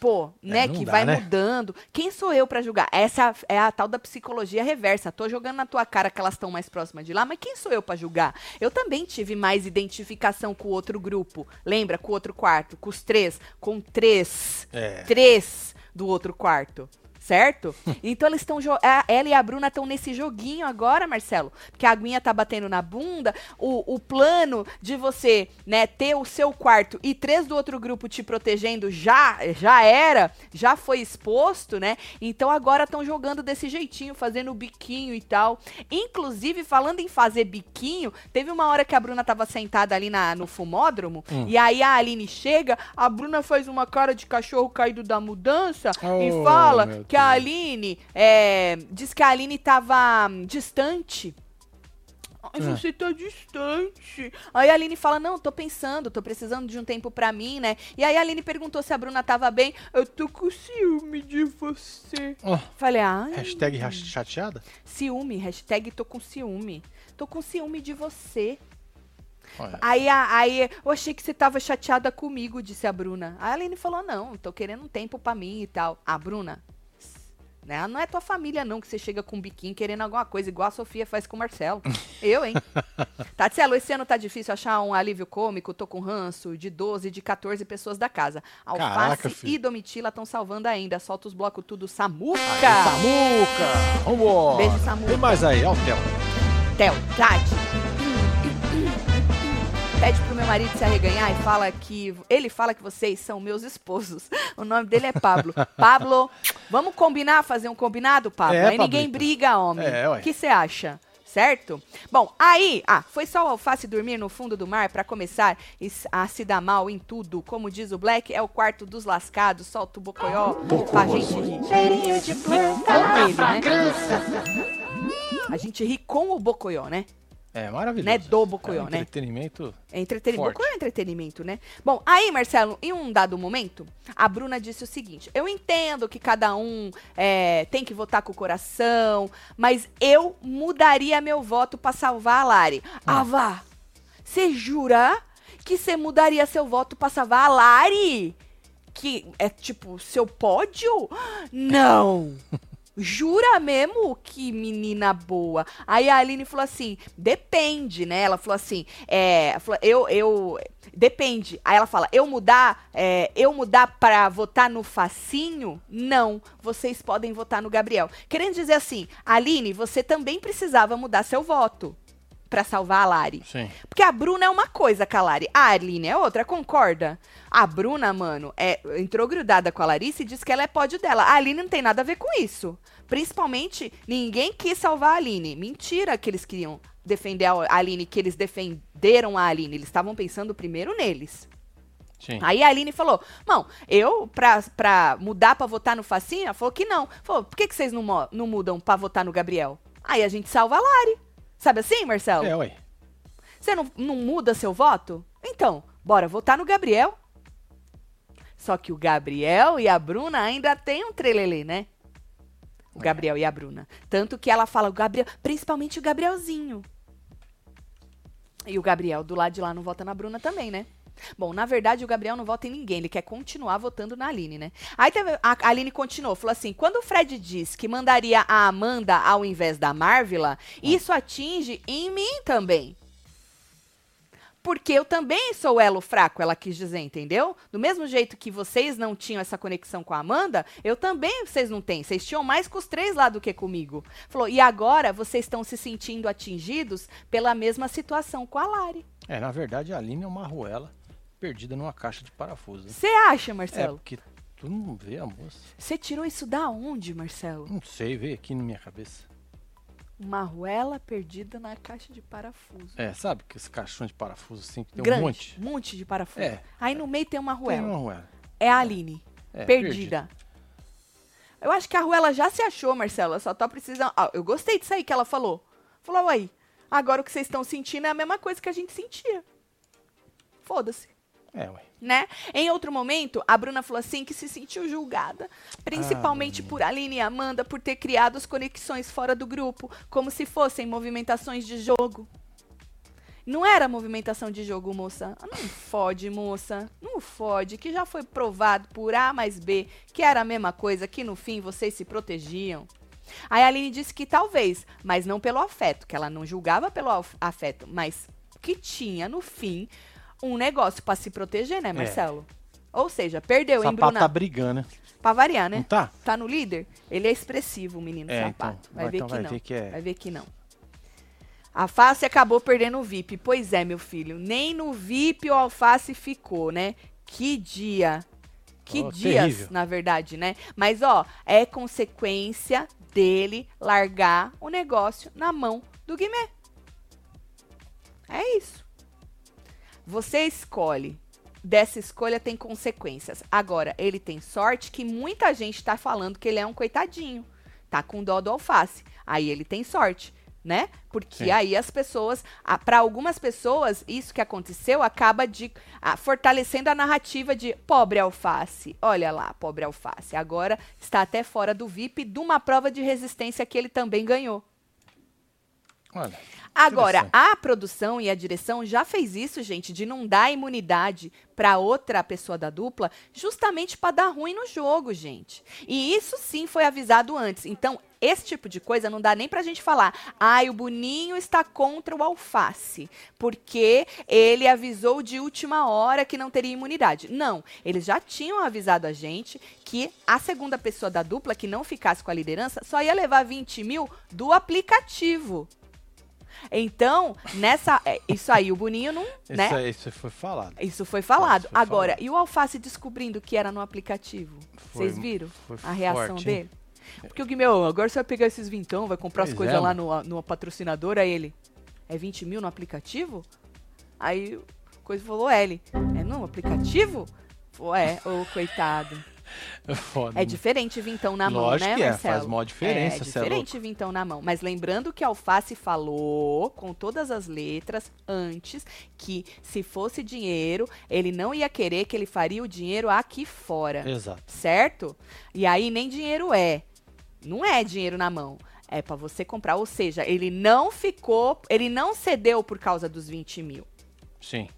Pô, né, não que dá, vai né? mudando. Quem sou eu pra julgar? Essa é a, é tal da psicologia reversa. Tô jogando na tua cara que elas estão mais próximas de lá, mas quem sou eu pra julgar? Eu também tive mais identificação com o outro grupo. Lembra? Com o outro quarto, com os três, com três É. três do outro quarto. Certo? Então eles estão. Ela e a Bruna estão nesse joguinho agora, Marcelo. Que a aguinha tá batendo na bunda. O, o plano de você, né, ter o seu quarto e três do outro grupo te protegendo já, já era, já foi exposto, né? Então agora estão jogando desse jeitinho, fazendo biquinho e tal. Inclusive, falando em fazer biquinho, teve uma hora que a Bruna tava sentada ali na, no fumódromo. Hum. E aí a Aline chega, a Bruna faz uma cara de cachorro caído da mudança oh, e fala que a Aline é, diz que a Aline tava hum, distante. Ai, é. você tá distante. Aí a Aline fala: Não, tô pensando, tô precisando de um tempo pra mim, né? E aí a Aline perguntou se a Bruna tava bem. Eu tô com ciúme de você. Oh. Falei: Ah. Hashtag chateada? Ciúme, hashtag tô com ciúme. Tô com ciúme de você. Aí, aí eu achei que você tava chateada comigo, disse a Bruna. Aí a Aline falou: Não, tô querendo um tempo pra mim e tal. A Bruna, né? Não é tua família, não, que você chega com um biquinho querendo alguma coisa, igual a Sofia faz com o Marcelo. Eu, hein? Tatielo, esse ano tá difícil achar um alívio cômico. Tô com ranço de 12, de 14 pessoas da casa. Alface Caraca, e Domitila estão salvando ainda. Solta os blocos tudo. Samuca! Aê, Samuca! Vambora! Beijo, Samuca. Tem mais aí, ó o Theo. Theo, Tati pede pro meu marido se arreganhar e fala que. Ele fala que vocês são meus esposos. O nome dele é Pablo. Pablo, vamos combinar, fazer um combinado, Pablo? É, aí Pablito. ninguém briga, homem. É, o que você acha? certo? Bom, aí, ah, foi só o alface dormir no fundo do mar para começar a se dar mal em tudo. Como diz o Black, é o quarto dos lascados, solta o bocoió pra gente rir. Cheirinho de planta, né? A gente ri com o bocoió, né? É maravilhoso. Né? Do Bocoió, é, né? Entretenimento. É entretenimento. É entretenimento, né? Bom, aí, Marcelo, em um dado momento, a Bruna disse o seguinte: eu entendo que cada um é, tem que votar com o coração, mas eu mudaria meu voto para salvar a Lari. Ah. Ava, você jura que você mudaria seu voto para salvar a Lari? Que é tipo seu pódio? Não! Jura mesmo que menina boa? Aí a Aline falou assim: depende, né? Ela falou assim: é, eu, eu. Depende. Aí ela fala: eu mudar, é, eu mudar para votar no Facinho? Não. Vocês podem votar no Gabriel. Querendo dizer assim, Aline, você também precisava mudar seu voto para salvar a Lari. Sim. Porque a Bruna é uma coisa com a Lari. A Aline é outra, concorda? A Bruna, mano, é, entrou grudada com a Larissa e disse que ela é pódio dela. A Aline não tem nada a ver com isso. Principalmente, ninguém quis salvar a Aline. Mentira que eles queriam defender a Aline, que eles defenderam a Aline. Eles estavam pensando primeiro neles. Sim. Aí a Aline falou: Não, eu, pra, pra mudar pra votar no Facinha, falou que não. Falou: por que, que vocês não, não mudam pra votar no Gabriel? Aí a gente salva a Lari. Sabe assim, Marcelo? É, ué. Você não, não muda seu voto? Então, bora votar no Gabriel. Só que o Gabriel e a Bruna ainda tem um trelelê, né? O Gabriel e a Bruna. Tanto que ela fala o Gabriel, principalmente o Gabrielzinho. E o Gabriel do lado de lá não vota na Bruna também, né? Bom, na verdade, o Gabriel não vota em ninguém, ele quer continuar votando na Aline, né? Aí teve, a Aline continuou, falou assim: quando o Fred diz que mandaria a Amanda ao invés da Marvila, isso atinge em mim também. Porque eu também sou elo fraco, ela quis dizer, entendeu? Do mesmo jeito que vocês não tinham essa conexão com a Amanda, eu também vocês não têm. Vocês tinham mais com os três lá do que comigo. Falou, e agora vocês estão se sentindo atingidos pela mesma situação com a Lari. É, na verdade, a Aline é uma ruela perdida numa caixa de parafuso. Você acha, Marcelo? É, porque tu não vê a moça. Você tirou isso da onde, Marcelo? Não sei, veio aqui na minha cabeça. Uma arruela perdida na caixa de parafuso. É, sabe que esse caixão de parafuso assim, que tem Grande, um monte? Um monte de parafuso. É. Aí no meio tem uma arruela. Tem uma arruela. É a Aline. É, perdida. perdida. Eu acho que a arruela já se achou, Marcela. Só tá precisando. Ah, eu gostei disso aí que ela falou. Falou, aí. Agora o que vocês estão sentindo é a mesma coisa que a gente sentia. Foda-se. É, ué. Né? Em outro momento, a Bruna falou assim que se sentiu julgada, principalmente ah, por Aline e Amanda, por ter criado as conexões fora do grupo, como se fossem movimentações de jogo. Não era movimentação de jogo, moça. Não fode, moça. Não fode, que já foi provado por A mais B que era a mesma coisa, que no fim vocês se protegiam. Aí a Aline disse que talvez, mas não pelo afeto, que ela não julgava pelo afeto, mas que tinha no fim um negócio para se proteger, né, é. Marcelo? Ou seja, perdeu, hein, Sapato tá Bruna? brigando, né? Pra variar, né? Não tá? Tá no líder? Ele é expressivo, o menino É, sapato. então. vai Vai- ver então que vai não. ver que é. Vai ver que não. A Alface acabou perdendo o VIP. Pois é, meu filho. Nem no VIP o Alface ficou, né? Que dia. Que Oh, dias, terrível. na verdade, né? Mas, ó, é consequência dele largar o negócio na mão do Guimê. Você escolhe. Dessa escolha tem consequências. Agora, ele tem sorte que muita gente tá falando que ele é um coitadinho. Tá com dó do alface. Aí ele tem sorte, né? Porque Sim. aí as pessoas, para algumas pessoas, isso que aconteceu acaba de ah, fortalecendo a narrativa de pobre alface. Olha lá, pobre alface. Agora está até fora do VIP de uma prova de resistência que ele também ganhou. Olha. Agora, a produção e a direção já fez isso, gente, de não dar imunidade para outra pessoa da dupla, justamente para dar ruim no jogo, gente. E isso sim foi avisado antes. Então, esse tipo de coisa não dá nem pra gente falar, ai, o Boninho está contra o Alface, porque ele avisou de última hora que não teria imunidade. Não, eles já tinham avisado a gente que a segunda pessoa da dupla que não ficasse com a liderança só ia levar 20 mil do aplicativo. Então, nessa. é, Isso aí, o Boninho não. né? Isso, aí, isso foi falado. Isso foi falado. Isso foi Agora, falado. e o Alface descobrindo que era no aplicativo? Foi- Vocês viram a reação forte, hein? dele? Porque o Guimel, agora você vai pegar esses vintão, vai comprar as Pois coisas é, lá no, no patrocinador, aí ele. É 20 mil no aplicativo? Aí coisa falou, é ele. É no aplicativo? Falou, é, ô coitado. Foda, É diferente vintão na mão, né, que é, Marcelo? faz maior diferença, É é diferente vintão na mão. Mas lembrando que Alface falou com todas as letras antes que se fosse dinheiro, ele não ia querer que ele faria o dinheiro aqui fora. Exato. Certo? E aí nem dinheiro é. Não é dinheiro na mão. É pra você comprar. Ou seja, ele não ficou. Ele não cedeu por causa dos 20 mil. Sim.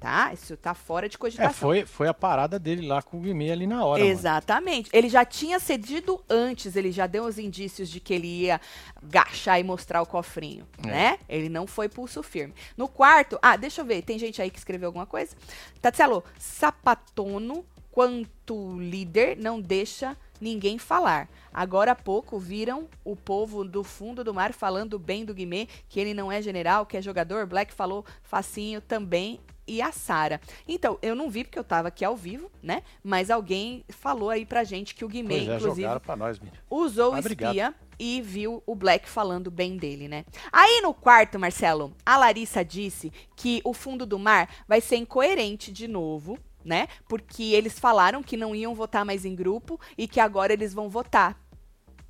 Tá? Isso tá fora de É, cogitação. foi, foi a parada dele lá com o Guimê ali na hora. mano. Exatamente. Ele já tinha cedido antes, ele já deu os indícios de que ele ia gachar e mostrar o cofrinho, É. né? Ele não foi pulso firme. No quarto, ah, deixa eu ver, tem gente aí que escreveu alguma coisa? Tatselo, sapatono quanto líder não deixa ninguém falar. Agora há pouco viram o povo do fundo do mar falando bem do Guimê, que ele não é general, que é jogador. Black falou facinho também e a Sara. Então, eu não vi porque eu tava aqui ao vivo, né? Mas alguém falou aí pra gente que o Guimê, é, inclusive, nós, usou Mas o obrigado. espia e viu o Black falando bem dele, né? Aí no quarto, Marcelo, a Larissa disse que o fundo do mar vai ser incoerente de novo, né? Porque eles falaram que não iam votar mais em grupo e que agora eles vão votar,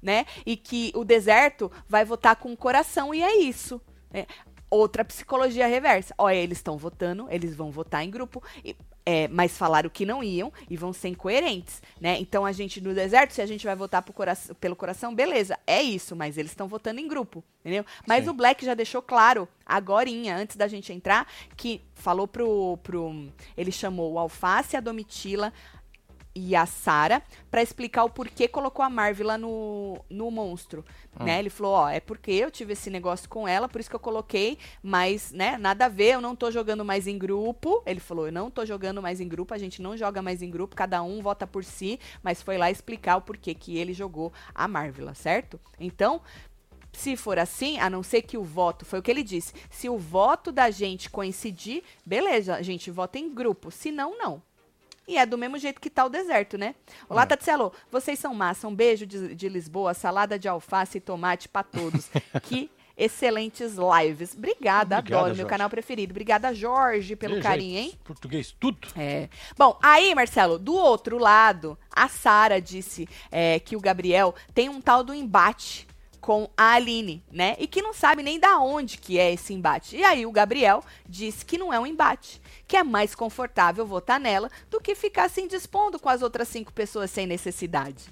né? E que o deserto vai votar com o coração e é isso. né? Outra psicologia reversa. Olha, eles estão votando, eles vão votar em grupo, e- é, mas falaram que não iam e vão ser incoerentes, né? Então a gente no deserto, se a gente vai votar cora- pelo coração, beleza, é isso, mas eles estão votando em grupo, entendeu? Mas Sim. o Black já deixou claro, agorinha, antes da gente entrar, que falou pro. pro ele chamou o Alface, a Domitila e a Sara pra explicar o porquê colocou a Marvila no, no monstro, né? Ele falou, ó, é porque eu tive esse negócio com ela, por isso que eu coloquei, mas, né, nada a ver, eu não tô jogando mais em grupo. Ele falou, eu não tô jogando mais em grupo, a gente não joga mais em grupo, cada um vota por si, mas foi lá explicar o porquê que ele jogou a Marvila, certo? Então, se for assim, a não ser que o voto, foi o que ele disse, se o voto da gente coincidir, beleza, a gente vota em grupo, se não, não. E é do mesmo jeito que tá o deserto, né? Olá, É. Tatselo, vocês são massa. Um beijo de, de Lisboa, salada de alface e tomate pra todos. que excelentes lives. Obrigada, Obrigado, adoro, meu Jorge. canal preferido. Obrigada, Jorge, pelo carinho, jeito, hein? Português, tudo. É. Bom, aí, Marcelo, do outro lado, a Sara disse é, que o Gabriel tem um tal do embate com a Aline, né? E que não sabe nem da onde que é esse embate. E aí o Gabriel disse que não é um embate, que é mais confortável votar nela do que ficar se indispondo com as outras cinco pessoas sem necessidade.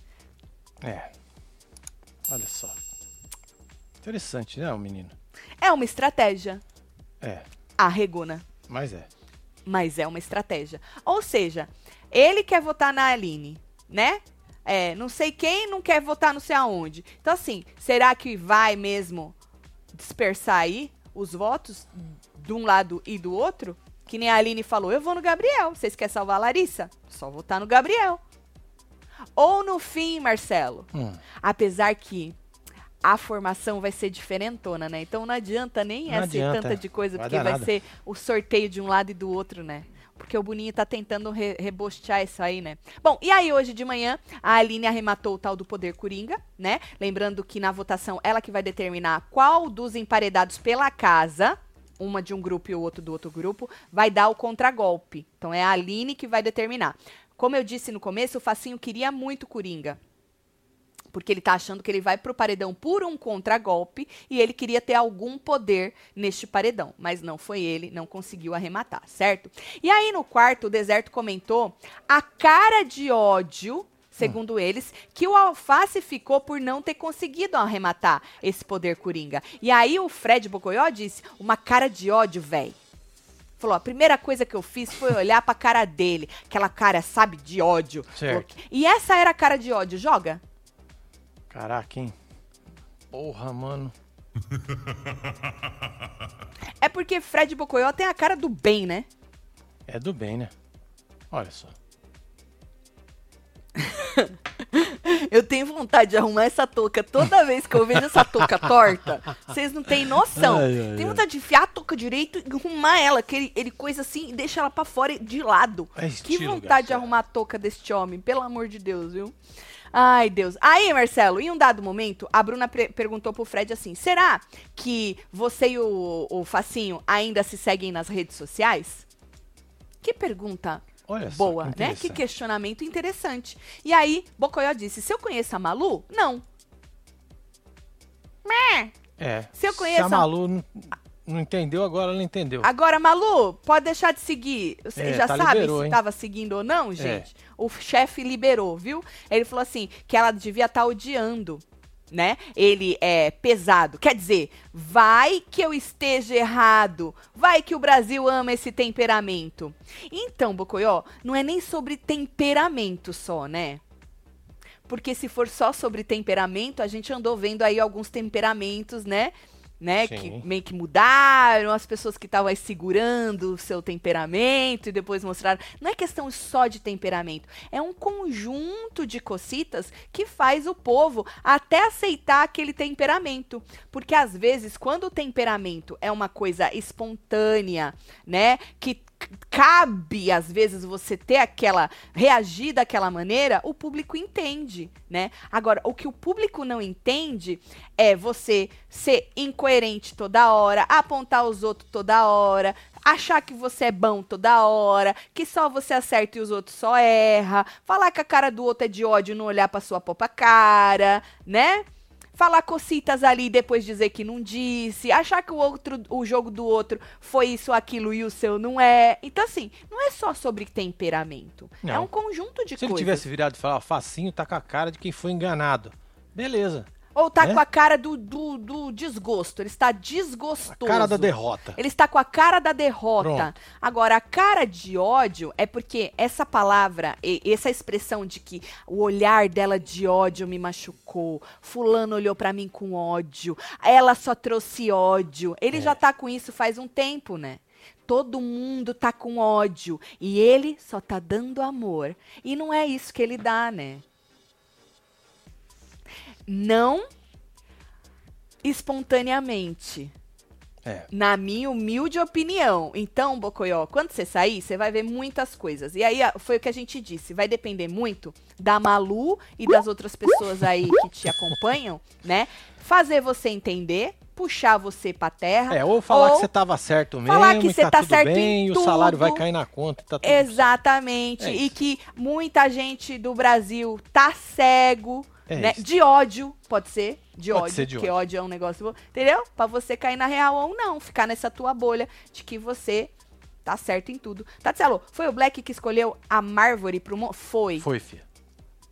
É. Olha só. Interessante, né, o menino? É uma estratégia, É, a Reguna. mas é. mas é uma estratégia. Ou seja, ele quer votar na Aline, né? É, não sei quem não quer votar não sei aonde. Então, assim, será que vai mesmo dispersar aí os votos de um lado e do outro? Que nem a Aline falou, eu vou no Gabriel. Vocês querem salvar a Larissa? Só votar no Gabriel. Ou no fim, Marcelo, Hum. apesar que a formação vai ser diferentona, né? Então não adianta nem Não essa adianta, tanta de coisa, vai porque vai nada. ser o sorteio de um lado e do outro, né? Porque o Boninho tá tentando re rebostear isso aí, né? Bom, e aí hoje de manhã a Aline arrematou o tal do poder coringa, né? Lembrando que na votação ela que vai determinar qual dos emparedados pela casa, uma de um grupo e o outro do outro grupo, vai dar o contragolpe. Então é a Aline que vai determinar. Como eu disse no começo, o Facinho queria muito coringa porque ele tá achando que ele vai pro paredão por um contragolpe e ele queria ter algum poder neste paredão, mas não foi ele, não conseguiu arrematar, certo? E aí no quarto o Deserto comentou a cara de ódio, segundo eles, que o Alface ficou por não ter conseguido arrematar esse poder coringa. E aí o Fred Bocoió disse: "Uma cara de ódio, véi". Falou, a primeira coisa que eu fiz foi olhar pra cara dele. Aquela cara, sabe, de ódio. Certo. E essa era a cara de ódio. Joga? Caraca, hein? Porra, mano. É porque Fred Bocoió tem a cara do bem, né? É do bem, né? Olha só. Eu tenho vontade de arrumar essa touca toda vez que eu vejo essa touca torta. Vocês não têm noção. Ai, ai, Tem vontade de enfiar a touca direito e arrumar ela, que ele, ele coisa assim e deixa ela pra fora de lado. É que estilo, vontade de Garcia. arrumar a touca deste homem, pelo amor de Deus, viu? Ai, Deus. Aí, Marcelo, em um dado momento, a Bruna perguntou pro Fred assim: será que você e o, o Facinho ainda se seguem nas redes sociais? Que pergunta Olha boa, só, que né? Que questionamento interessante. E aí, Bocoió disse: se eu conheço a Malu, não. É. Se eu conheço a a- Malu não, não entendeu, agora ela entendeu. Agora, Malu, pode deixar de seguir. Você É, já tá sabe liberou, se hein? tava seguindo ou não, gente? O chefe liberou, viu? Ele falou assim, que ela devia estar odiando, né? Ele é pesado. Quer dizer, vai que eu esteja errado. Vai que o Brasil ama esse temperamento. Então, Bocoió, não é nem sobre temperamento só, né? Porque se for só sobre temperamento, a gente andou vendo aí alguns temperamentos, né? Né, que Sim. meio que mudaram, as pessoas que estavam aí segurando o seu temperamento e depois mostraram. Não é questão só de temperamento, é um conjunto de cocitas que faz o povo até aceitar aquele temperamento. Porque às vezes, quando o temperamento é uma coisa espontânea, né, que cabe às vezes você ter aquela reagir daquela maneira, o público entende, né? Agora, o que o público não entende é você ser incoerente toda hora, apontar os outros toda hora, achar que você é bom toda hora, que só você acerta e os outros só erra, falar que a cara do outro é de ódio não olhar pra sua própria cara, né? Falar cocitas ali e depois dizer que não disse, achar que o outro, o jogo do outro foi isso, aquilo e o seu não é. Então, assim, não é só sobre temperamento. É Não. um conjunto de Se ele coisas. tivesse virado e falar, facinho, tá com a cara de quem foi enganado. Beleza. Ou tá né? com a cara do, do, do desgosto. Ele está A desgostoso. cara da derrota. Ele está com a cara da derrota. Pronto. Agora, a cara de ódio é porque essa palavra, essa expressão de que o olhar dela de ódio me machucou, fulano olhou pra mim com ódio, ela só trouxe ódio. Ele É. já tá com isso faz um tempo, né? Todo mundo tá com ódio e ele só tá dando amor. E não é isso que ele dá, né? Não espontaneamente. É. Na minha humilde opinião. Então, Bocoió, quando você sair, você vai ver muitas coisas. E aí, foi o que a gente disse. Vai depender muito da Malu e das outras pessoas aí que te acompanham, né? Fazer você entender, puxar você pra terra. É, ou falar Ou que você tava certo mesmo, falar que você tá, tá tudo certo bem, em e o salário vai cair na conta, tá. Exatamente. É e que muita gente do Brasil tá cego, É né? De ódio, pode ser. De Pode ódio, ser de porque ódio. ódio é um negócio. bom, Entendeu? Pra você cair na real ou não. Ficar nessa tua bolha de que você tá certo em tudo. Tatselo, foi o Black que escolheu a Marvore pro. Mo foi. Foi, filha.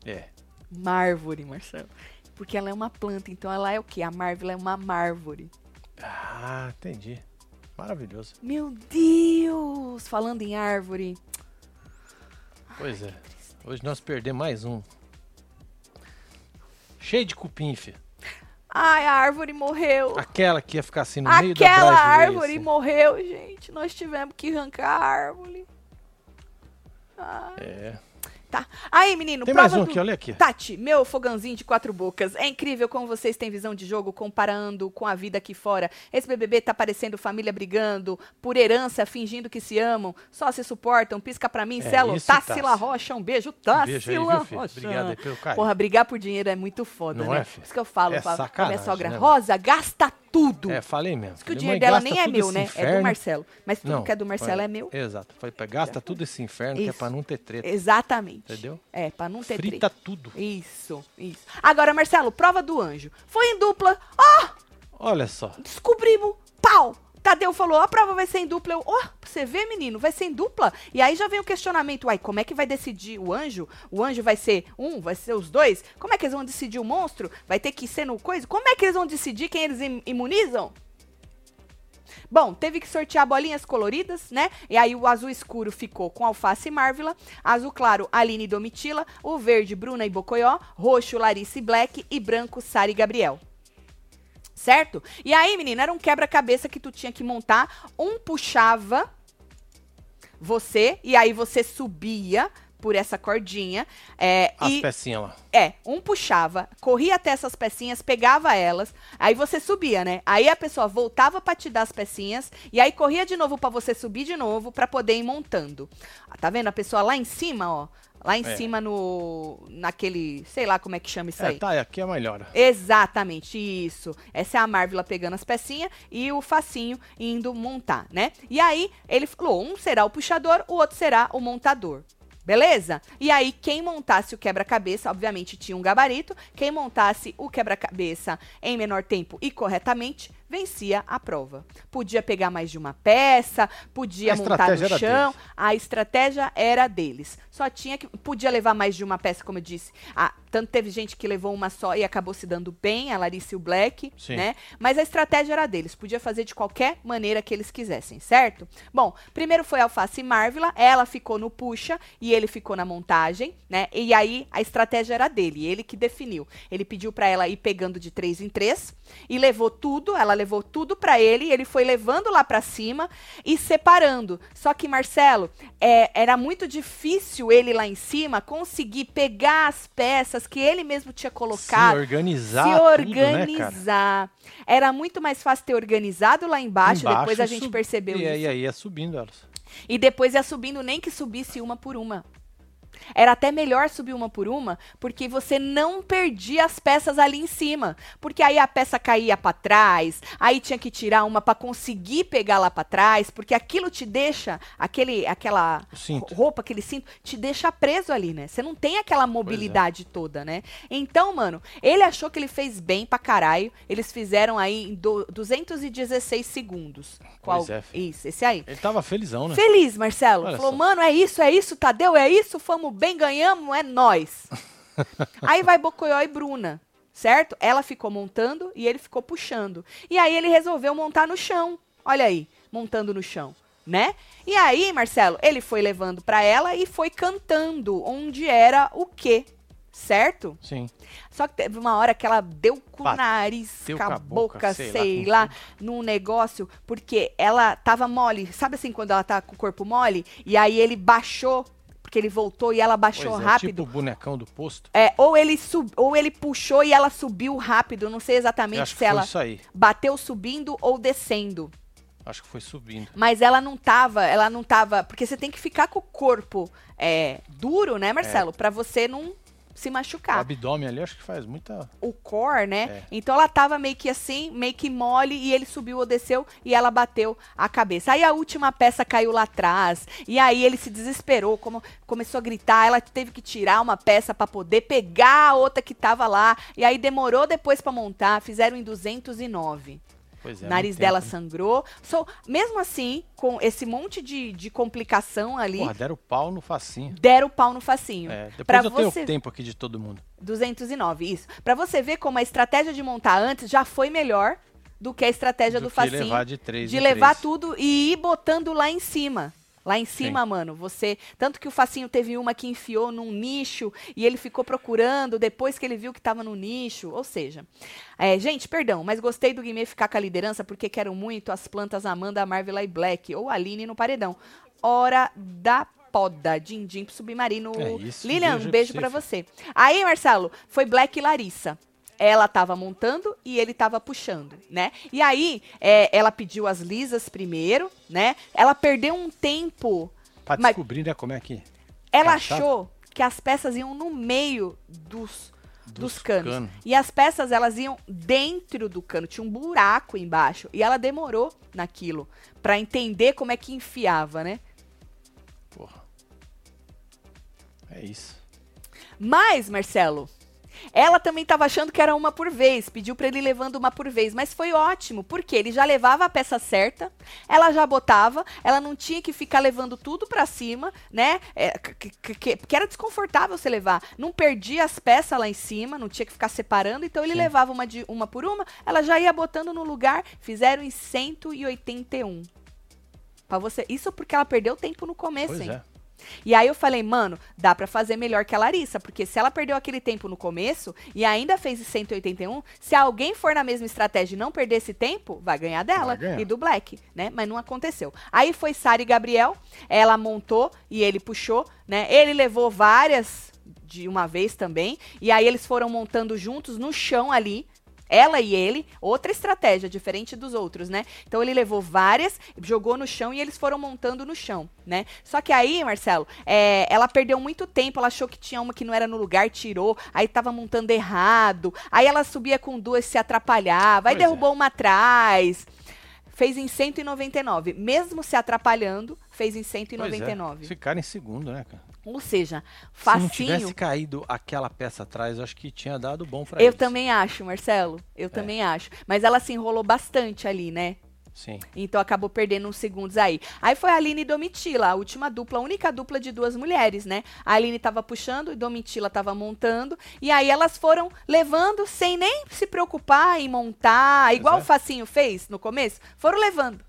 É. Marvore, Marcelo. Porque ela é uma planta, então ela é o quê? A Marvel é uma Marvore. Ah, entendi. Maravilhoso. Meu Deus! Falando em árvore. Pois é. Hoje nós perdemos mais um. Cheio de cupim, filha. Ai, a árvore morreu. Aquela que ia ficar assim no meio da Aquela árvore assim. morreu, gente. Nós tivemos que arrancar a árvore. Ah, É. tá. Aí, menino, Tem prova mais um do- aqui, olha aqui. Tati, meu fogãozinho de quatro bocas. É incrível como vocês têm visão de jogo comparando com a vida aqui fora. Esse BBB tá parecendo família brigando, por herança, fingindo que se amam, só se suportam. Pisca pra mim, É Celo. isso, Tassila Tassi. Rocha, um beijo. Um Tassila beijo aí, viu, filho? Rocha. Obrigado aí pelo carinho. Porra, brigar por dinheiro é muito foda, Não né? é, filho? Isso que eu falo, É sacanagem, minha sogra. né, Rosa, gasta tudo. É, falei mesmo. Diz que o dinheiro mãe, dela nem é meu, né? É do inferno. Marcelo. Mas tudo Não, que é do Marcelo foi- é meu. Exato. Falei, gasta tudo esse inferno que é Isso. pra não ter treta. Exatamente. Entendeu? É, pra não ter Frita treta. tudo. Isso, isso. Agora, Marcelo, prova do anjo. Foi em dupla. Ó, Olha só. descobrimos. Pau! Tadeu falou, a prova vai ser em dupla. Eu, pra você ver, menino, vai ser em dupla. E aí já vem o questionamento, uai, como é que vai decidir o anjo? O anjo vai ser um, vai ser os dois? Como é que eles vão decidir o monstro? Vai ter que ser no coisa? Como é que eles vão decidir quem eles im- imunizam? Bom, teve que sortear bolinhas coloridas, né? E aí o azul escuro ficou com Alface e Marvila, azul claro Aline e Domitila, o verde Bruna e Bocoió, roxo Larissa e Black e branco Sara e Gabriel. Certo? E aí, menina, era um quebra-cabeça que tu tinha que montar. Um puxava você, e aí você subia por essa cordinha. É, As e pecinhas lá. é, um puxava, corria até essas pecinhas, pegava elas, aí você subia, né? Aí a pessoa voltava pra te dar as pecinhas e aí corria de novo pra você subir de novo pra poder ir montando. Tá vendo a pessoa lá em cima, ó? Lá em É. cima no naquele, sei lá como é que chama isso É, aí. tá, aqui é melhor. Exatamente, isso. Essa é a Marvila pegando as pecinhas e o facinho indo montar, né? E aí ele falou: um será o puxador, o outro será o montador. Beleza? E aí, quem montasse o quebra-cabeça, obviamente tinha um gabarito. Quem montasse o quebra-cabeça em menor tempo e corretamente, vencia a prova. Podia pegar mais de uma peça, podia A montar no chão. A estratégia era deles. Só tinha que. Podia levar mais de uma peça, como eu disse. Ah, tanto teve gente que levou uma só e acabou se dando bem, a Larissa e o Black, Sim. né? Mas a estratégia era deles. Podia fazer de qualquer maneira que eles quisessem, certo? Bom, primeiro foi Alface e Marvila. Ela ficou no puxa e ele ficou na montagem, né? E aí a estratégia era dele, ele que definiu. Ele pediu pra ela ir pegando de três em três e levou tudo. Ela levou tudo pra ele. E ele foi levando lá pra cima e separando. Só que Marcelo, é, era muito difícil ele lá em cima conseguir pegar as peças que ele mesmo tinha colocado Se organizar se tudo, né, organizar. Era muito mais fácil ter organizado lá embaixo, Embaixo, depois a gente sub- percebeu e isso. aí, aí ia subindo elas. E depois ia subindo, nem que subisse uma por uma. Era até melhor subir uma por uma, porque você não perdia as peças ali em cima. Porque aí a peça caía pra trás, aí tinha que tirar uma pra conseguir pegar lá pra trás, porque aquilo te deixa, aquele, aquela cinto. roupa, aquele cinto, te deixa preso ali, né? Você não tem aquela mobilidade toda, né? Então, mano, ele achou que ele fez bem pra caralho. Eles fizeram aí em do- 216 segundos. Pois é, filho. Isso, esse aí. Ele tava felizão, né? Feliz, Marcelo. Olha Falou, só. mano, é isso, é isso, Tadeu, é isso, fomos bem, ganhamos, é nós. aí vai Bocoió e Bruna, certo? Ela ficou montando e ele ficou puxando. E aí ele resolveu montar no chão. Olha aí, montando no chão, né? E aí, Marcelo, ele foi levando pra ela e foi cantando onde era o quê, certo? Sim. Só que teve uma hora que ela deu com o nariz, com a boca, sei, sei lá, lá, num negócio, porque ela tava mole. Sabe assim, quando ela tá com o corpo mole? E aí ele baixou, porque ele voltou e ela baixou Pois é, rápido. tipo o bonecão do posto. É, ou ele sub, ou ele puxou e ela subiu rápido. Não sei exatamente se ela isso aí. bateu subindo ou descendo. Acho que foi subindo. Mas ela não tava, ela não tava. Porque você tem que ficar com o corpo é, duro, né, Marcelo? Pra você não se O machucar. abdômen ali, acho que faz muita. o core, né? É. Então ela tava meio que assim, meio que mole, e ele subiu ou desceu e ela bateu a cabeça. Aí a última peça caiu lá atrás, e aí ele se desesperou, como, começou a gritar, ela teve que tirar uma peça pra poder pegar a outra que tava lá, e aí demorou depois pra montar, fizeram em 209. Pois é. o nariz dela tempo, né? sangrou. So, mesmo assim, com esse monte de, de complicação ali, Porra, deram pau no facinho. deram o pau no facinho. É, depois Pra eu tenho você- o tempo aqui de todo mundo. 209, isso. Pra você ver como a estratégia de montar antes já foi melhor do que a estratégia do, Do facinho. levar de três de levar três. tudo e ir botando lá em cima. Lá em cima, mano, você. Tanto que o Facinho teve uma que enfiou num nicho e ele ficou procurando depois que ele viu que tava no nicho. Ou seja, é, gente, perdão, mas gostei do Guimê ficar com a liderança porque quero muito as plantas Amanda, Marvel e Black ou Aline no paredão. Hora da poda, Dindim pro submarino. É isso, Lilian, beijo um beijo você, você. Aí, Marcelo, foi Black e Larissa. Ela tava montando e ele tava puxando, né? E aí, é, ela pediu as lisas primeiro, né? Ela perdeu um tempo. Pra Mas- descobrir, né, como é que... Ela achou que as peças iam no meio dos, dos, Dos canos. canos. E as peças, elas iam dentro do cano. Tinha um buraco embaixo. E ela demorou naquilo pra entender como é que enfiava, né? Porra. É isso. Mas, Marcelo, ela também estava achando que era uma por vez, pediu para ele levando uma por vez, mas foi ótimo, porque ele já levava a peça certa, ela já botava, ela não tinha que ficar levando tudo para cima, né? É, que, que- que- que era desconfortável você levar, não perdia as peças lá em cima, não tinha que ficar separando, então ele Sim. levava uma, de, uma por uma, ela já ia botando no lugar, fizeram em 181. Pra você, isso porque ela perdeu tempo no começo, Pois hein? é. E aí eu falei, mano, dá pra fazer melhor que a Larissa, porque se ela perdeu aquele tempo no começo e ainda fez em 181, se alguém for na mesma estratégia e não perder esse tempo, vai ganhar dela Vai ganhar. e do Black, né? Mas não aconteceu. Aí foi Sara e Gabriel, ela montou e ele puxou, né? Ele levou várias de uma vez também, e aí eles foram montando juntos no chão ali. Ela e ele, outra estratégia, diferente dos outros, né? Então ele levou várias, jogou no chão e eles foram montando no chão, né? Só que aí, Marcelo, é, ela perdeu muito tempo, ela achou que tinha uma que não era no lugar, tirou, aí tava montando errado, aí ela subia com duas, se atrapalhava, aí Pois é. derrubou uma atrás. Fez em 199. Mesmo se atrapalhando, fez em Pois é. 199. Ficaram em segundo, né, cara? Ou seja, Se não facinho. tivesse caído aquela peça atrás, eu acho que tinha dado bom pra Eu eles. também acho, Marcelo. É. Eu também acho. Mas ela se enrolou bastante ali, né? Sim. Então acabou perdendo uns segundos aí. Aí foi a Aline e Domitila, a última dupla, a única dupla de duas mulheres, né? A Aline tava puxando e Domitila tava montando. E aí elas foram levando sem nem se preocupar em montar, igual é. o Facinho fez no começo. Foram levando.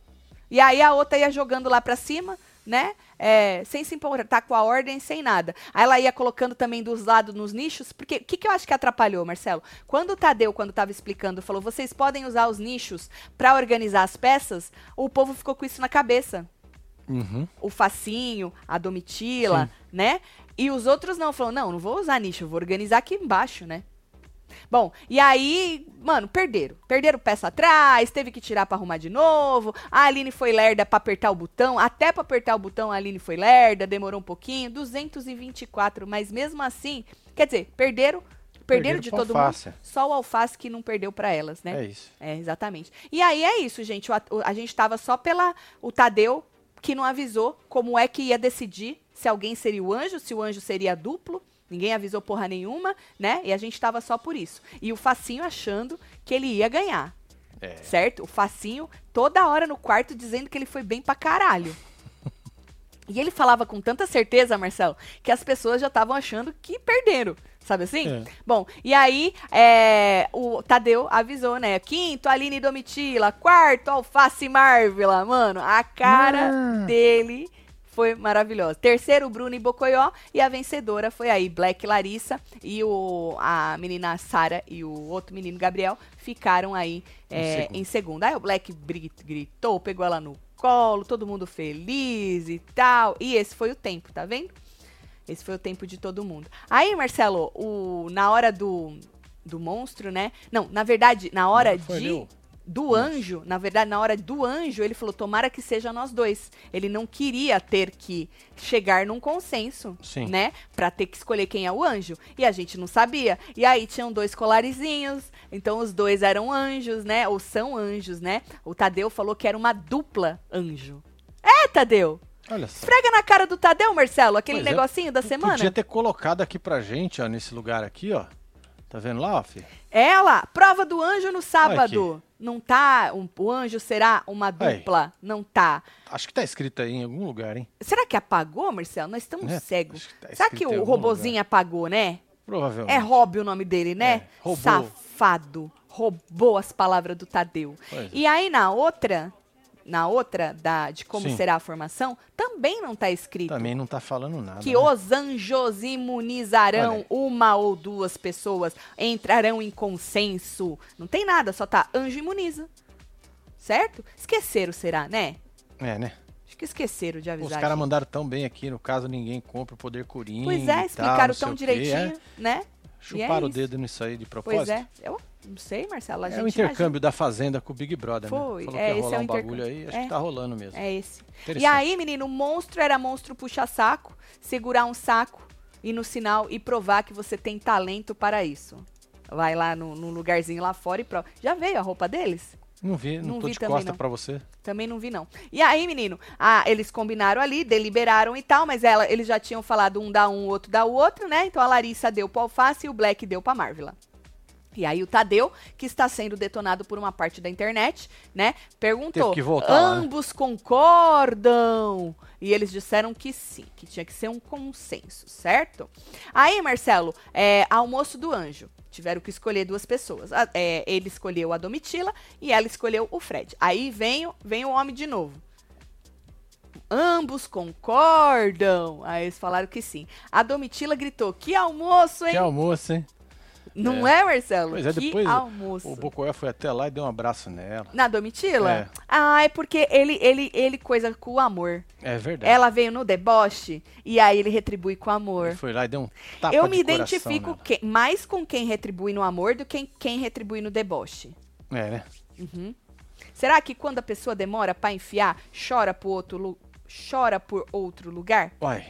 E aí a outra ia jogando lá pra cima, né? É, sem se importar com a ordem, sem nada. Aí ela ia colocando também dos lados nos nichos, porque o que, que eu acho que atrapalhou, Marcelo? Quando o Tadeu, quando estava explicando, falou: vocês podem usar os nichos pra organizar as peças, o povo ficou com isso na cabeça. Uhum. O Facinho, a Domitila, né? E os outros não, falou: não, não vou usar nicho, eu vou organizar aqui embaixo, né? Bom, e aí, mano, perderam. Perderam peça atrás, teve que tirar pra arrumar de novo. A Aline foi lerda pra apertar o botão. Até pra apertar o botão, a Aline foi lerda, demorou um pouquinho. 224, mas mesmo assim, quer dizer, perderam. Perderam, Perderam de todo Alface. mundo. Só o alface que não perdeu pra elas, né? É isso. É, exatamente. E aí é isso, gente. O- a gente tava só pela. O Tadeu, que não avisou como é que ia decidir se alguém seria o anjo, se o anjo seria duplo. Ninguém avisou porra nenhuma, né? E a gente tava só por isso. E o Facinho achando que ele ia ganhar. É. Certo? O Facinho toda hora no quarto dizendo que ele foi bem pra caralho. E ele falava com tanta certeza, Marcelo, que as pessoas já estavam achando que perderam. Sabe assim? É. Bom, e aí é, o Tadeu avisou, né? Quinto, Aline Domitila. Quarto, Alface Marvila. Mano, a cara Ah. dele foi maravilhosa. Terceiro, Bruno e Bocoió. E a vencedora foi aí, Black Larissa. E o, a menina Sara e o outro menino Gabriel ficaram aí é, segundo. em segundo. Aí o Black gritou, pegou ela no colo, todo mundo feliz e tal. E esse foi o tempo, tá vendo? Esse foi o tempo de todo mundo. Aí, Marcelo, o, na hora do, do monstro, né? Não, na verdade, na hora de. Do anjo, na verdade, na hora do anjo, ele falou: tomara que seja nós dois. Ele não queria ter que chegar num consenso, Sim. né? Pra ter que escolher quem é o anjo. E a gente não sabia. E aí tinham dois colarizinhos, então os dois eram anjos, né? Ou são anjos, né? O Tadeu falou que era uma dupla anjo. É, Tadeu! Olha só. Esfrega na cara do Tadeu, Marcelo, aquele Pois é. negocinho da semana. Podia ter colocado aqui pra gente, ó, nesse lugar aqui, ó. Tá vendo lá, ó, filho? Ela, prova do anjo no sábado. Não tá, um- o anjo será uma Aí. dupla? Não tá. Acho que tá escrito aí em algum lugar, hein? Será que apagou, Marcelo? Nós estamos É, cegos. acho que tá Será que o robozinho apagou, né? Provavelmente. É Rob o nome dele, né? É, roubou. Safado. Roubou as palavras do Tadeu. É. E aí na outra, na outra, da, de como Sim. será a formação, também não está escrito. Também não tá falando nada. Que né? os anjos imunizarão uma ou duas pessoas, entrarão em consenso. Não tem nada, só tá anjo imuniza. Certo? Esqueceram, será, né? É, né? Acho que esqueceram de Os avisar. caras gente. mandaram tão bem aqui, no caso ninguém compra o poder Coringa. Pois é, tal, explicaram sei tão o quê, direitinho, é. né? Chuparam o isso. dedo nisso aí de propósito. Pois é. Eu não sei, Marcelo. A É gente o intercâmbio da Fazenda com o Big Brother, Foi, né? Falou é, que ia rolar é um bagulho aí, acho É. que tá rolando mesmo. É esse. E aí, menino, o monstro era monstro puxa-saco, segurar um saco e no sinal e provar que você tem talento para isso. Vai lá no, no lugarzinho lá fora e prova. Já veio a roupa deles? Não vi, não, Não tô vi de também, costa pra você. Também não vi, não. E aí, menino, ah, eles combinaram ali, deliberaram e tal, mas ela, eles já tinham falado um dá um, o outro dá o outro, né? Então a Larissa deu pro Alface e o Black deu pra Marvila. E aí o Tadeu, que está sendo detonado por uma parte da internet, né? Perguntou, lá, né? ambos concordam? E eles disseram que sim, que tinha que ser um consenso, certo? Aí, Marcelo, é, almoço do anjo. Tiveram que escolher duas pessoas. A- é, ele escolheu a Domitila e ela escolheu o Fred. Aí vem, vem o homem de novo. Ambos concordam. Aí eles falaram que sim. A Domitila gritou: Que almoço, hein? Que almoço, hein? Não é, Marcelo? Pois é, que depois almoço. o Bocoé foi até lá e deu um abraço nela. Na Domitila? É. Ah, é porque ele, ele, ele coisa com o amor. É verdade. Ela veio no deboche e aí ele retribui com amor. Ele foi lá e deu um tapa Eu me identifico que- mais com quem retribui no amor do que quem retribui no deboche. É, né? Uhum. Será que quando a pessoa demora pra enfiar, chora por outro, chora por outro lugar? Uai.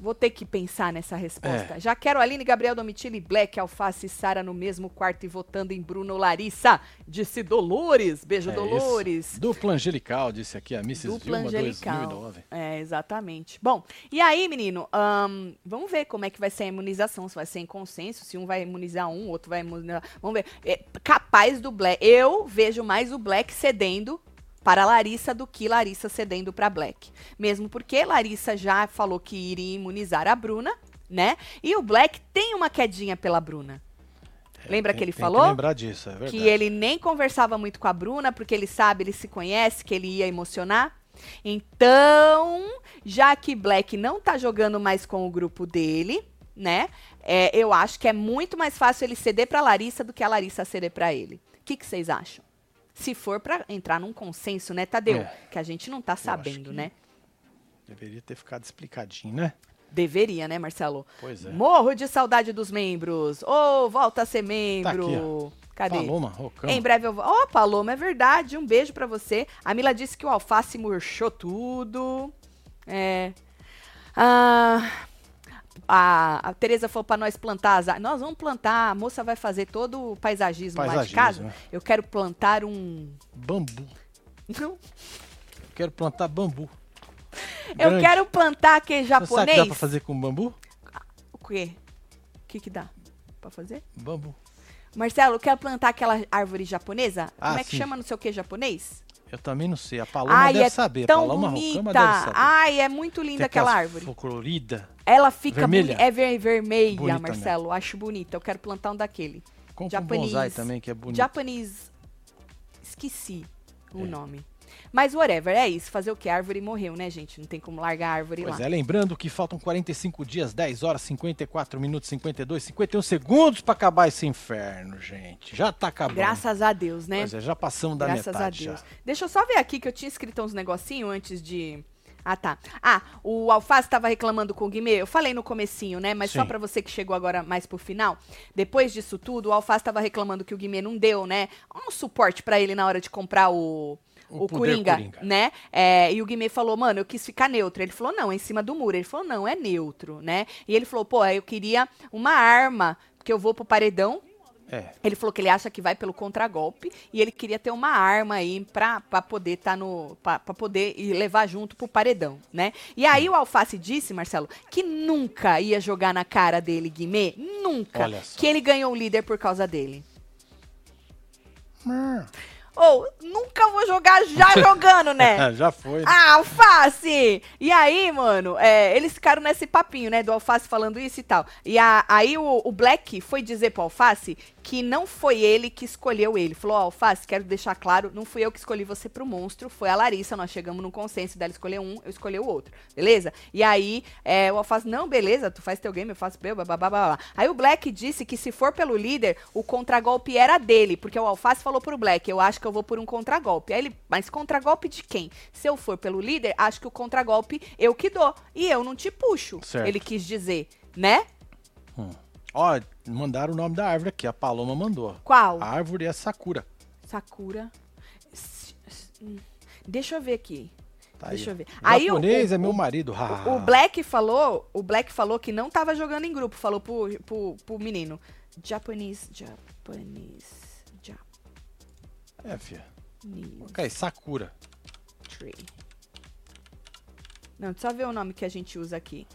Vou ter que pensar nessa É. resposta. Já quero Aline, Gabriel, Domitila e Black, Alface e Sara no mesmo quarto e votando em Bruno Larissa. Disse Dolores. Beijo, É Dolores. isso. Dupla angelical, disse aqui a Mrs. Dupla Vilma angelical. 2009. É, exatamente. Bom, e aí, menino, ahn, vamos ver como é que vai ser a imunização. Se vai ser em consenso, se um vai imunizar um, outro vai imunizar. Vamos ver. É, capaz do Black. Eu vejo mais o Black cedendo para Larissa do que Larissa cedendo para Black. Mesmo porque Larissa já falou que iria imunizar a Bruna, né? E o Black tem uma quedinha pela Bruna. Lembra Tem- que ele falou? lembrar disso, é verdade. que ele nem conversava muito com a Bruna, porque ele sabe, ele se conhece, que ele ia emocionar. Então, já que Black não tá jogando mais com o grupo dele, né? é, eu acho que é muito mais fácil ele ceder pra Larissa do que a Larissa ceder pra ele. O que que vocês acham? Se for pra entrar num consenso, né, Tadeu? É. Que a gente não tá sabendo, né? Deveria ter ficado explicadinho, né? Deveria, né, Marcelo? Pois é. Morro de saudade dos membros. Ô, volta a ser membro. Tá ó. Cadê? Paloma, Rocão. Em breve eu vou. Ó, Paloma, é verdade. Um beijo pra você. A Mila disse que o alface murchou tudo. É. Ah, a, a Tereza falou pra nós plantar as Nós vamos plantar. A moça vai fazer todo o paisagismo, lá de Paisagismo, casa. né? Eu quero plantar um. Bambu. Não. Eu quero plantar bambu. Eu Grande. quero plantar que Você sabe que japonês. dá pra fazer com bambu? O quê? O que que dá pra fazer? Bambu. Marcelo, quer plantar aquela árvore japonesa? Ah, Como é que sim. chama não sei o que japonês? Eu também não sei. A Paloma Ai, deve é saber. tão Paloma bonita. Rocama deve saber. Ai, é muito linda aquela árvore. Colorida. Ela fica Vermelha. é ver- vermelha, Bonita Marcelo. Acho bonita. Eu quero plantar um daquele. Um Japanese. bonsai também, que é bonito. Japanese. Esqueci o É. nome. Mas whatever, é isso. Fazer o quê? A árvore morreu, né, gente? Não tem como largar a árvore Pois lá. é, lembrando que faltam 45 dias, 10 horas, 54 minutos, 52, 51 segundos pra acabar esse inferno, gente. Já tá acabando. Graças a Deus, né? Pois é, já passamos da Graças metade a Deus. já. Deixa eu só ver aqui que eu tinha escrito uns negocinho antes de. Ah, tá. Ah, o Alface estava reclamando com o Guimê. Eu falei no comecinho, né? Mas só Sim. pra você que chegou agora mais pro final. Depois disso tudo, o Alface estava reclamando que o Guimê não deu, né? Um suporte pra ele na hora de comprar o. O O, Coringa, Coringa. né? É, e o Guimê falou, mano, eu quis ficar neutro. Ele falou, não, é em cima do muro. Ele falou, não, é neutro, né? E ele falou, pô, eu queria uma arma, porque eu vou pro paredão É. ele falou que ele acha que vai pelo contragolpe e ele queria ter uma arma aí pra, pra poder tá no. Pra, pra poder ir levar junto pro paredão, né? E aí o Alface disse, Marcelo, que nunca ia jogar na cara dele, Guimê, nunca, que ele ganhou o líder por causa dele. Ou, nunca vou jogar já jogando, né? Já foi. né? Ah, alface! E aí, mano, é, eles ficaram nesse papinho, né? Do alface falando isso e tal. E a- aí o, o Black foi dizer pro alface que não foi ele que escolheu ele. Falou, ó, alface, quero deixar claro, não fui eu que escolhi você pro monstro, foi a Larissa. Nós chegamos num consenso dela escolher um, eu escolhi o outro. Beleza? E aí, é, o alface, não, beleza, tu faz teu game, eu faço meu, blá. blá. Aí o Black disse que se for pelo líder, o contragolpe era dele, porque o alface falou pro Black, eu acho que eu vou por um contragolpe. Aí ele, mas contragolpe de quem? Se eu for pelo líder, acho que o contragolpe eu que dou. E eu não te puxo. Certo. Ele quis dizer, né? Ó, mandaram o nome da árvore aqui. A Paloma mandou. Qual? A árvore é Sakura. Sakura. Deixa eu ver aqui. Tá Deixa aí. eu ver. O Aí o- japonês o- é meu o- marido. O Black falou, o Black falou que não tava jogando em grupo, falou pro, pro, pro menino. Japanese, Japanese, É, filha. Japanese Ok, Sakura. tree. Não, só ver o nome que a gente usa aqui.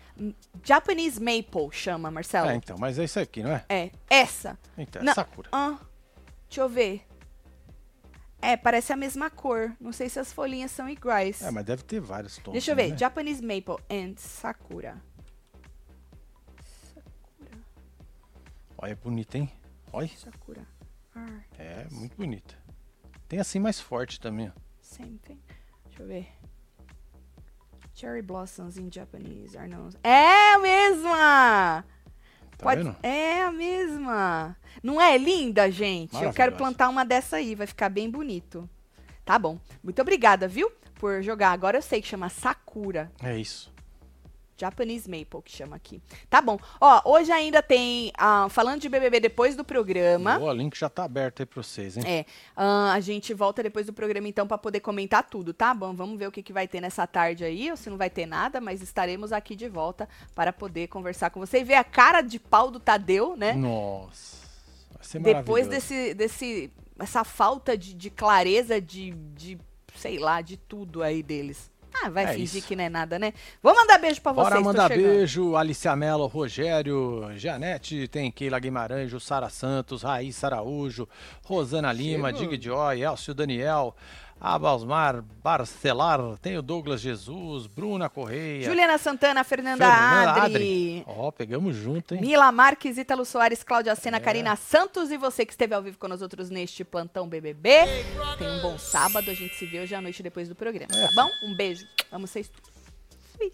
Japanese Maple chama, Marcelo. É, então, mas é isso aqui, não é? É, essa. Então, é Não. Sakura. Ah, deixa eu ver. É, parece a mesma cor. Não sei se as folhinhas são iguais. É, mas deve ter vários tons. Deixa eu ver. né? Japanese Maple and Sakura. Olha, é bonita, hein? Olha. Sakura. Are É, muito bonita. Tem assim mais forte também, ó. same thing. Deixa eu ver. Cherry blossoms in Japanese are known. É a mesma! Tá Pode- vendo? É a mesma. Não é linda, gente? Eu quero plantar uma dessa aí, vai ficar bem bonito. Tá bom. Muito obrigada, viu? Por jogar. Agora eu sei que chama Sakura. É isso. Japanese Maple, que chama aqui. Tá bom. Ó, hoje ainda tem. ah, falando de BBB depois do programa. O link já tá aberto aí pra vocês, hein? É, ah, a gente volta depois do programa então pra poder comentar tudo, tá bom? Vamos ver o que, que vai ter nessa tarde aí, ou se não vai ter nada, mas estaremos aqui de volta para poder conversar com você e ver a cara de pau do Tadeu, né? Nossa. Vai ser Depois maravilhoso. desse, desse, essa falta de, de clareza de, de, sei lá, de tudo aí deles. Ah, vai É fingir isso. que não é nada, né? Vou mandar beijo pra Bora vocês, tô mandar beijo, Alicia Mello, Rogério, Janete, tem Keila Guimarães, Jussara Santos, Raíssa Araújo, Rosana Lima, Dig Joy, Elcio Daniel, Abalsmar, Barcelar, tem o Douglas Jesus, Bruna Correia. Juliana Santana, Fernanda, Fernanda Adri. Ó, oh, pegamos junto, hein? Mila Marques, Ítalo Soares, Cláudia Sena, é. Karina Santos e você que esteve ao vivo com nós outros neste plantão BBB. Hey, tem um bom sábado, a gente se vê hoje à noite depois do programa, é. tá bom? Um beijo, amo vocês todos. Fui.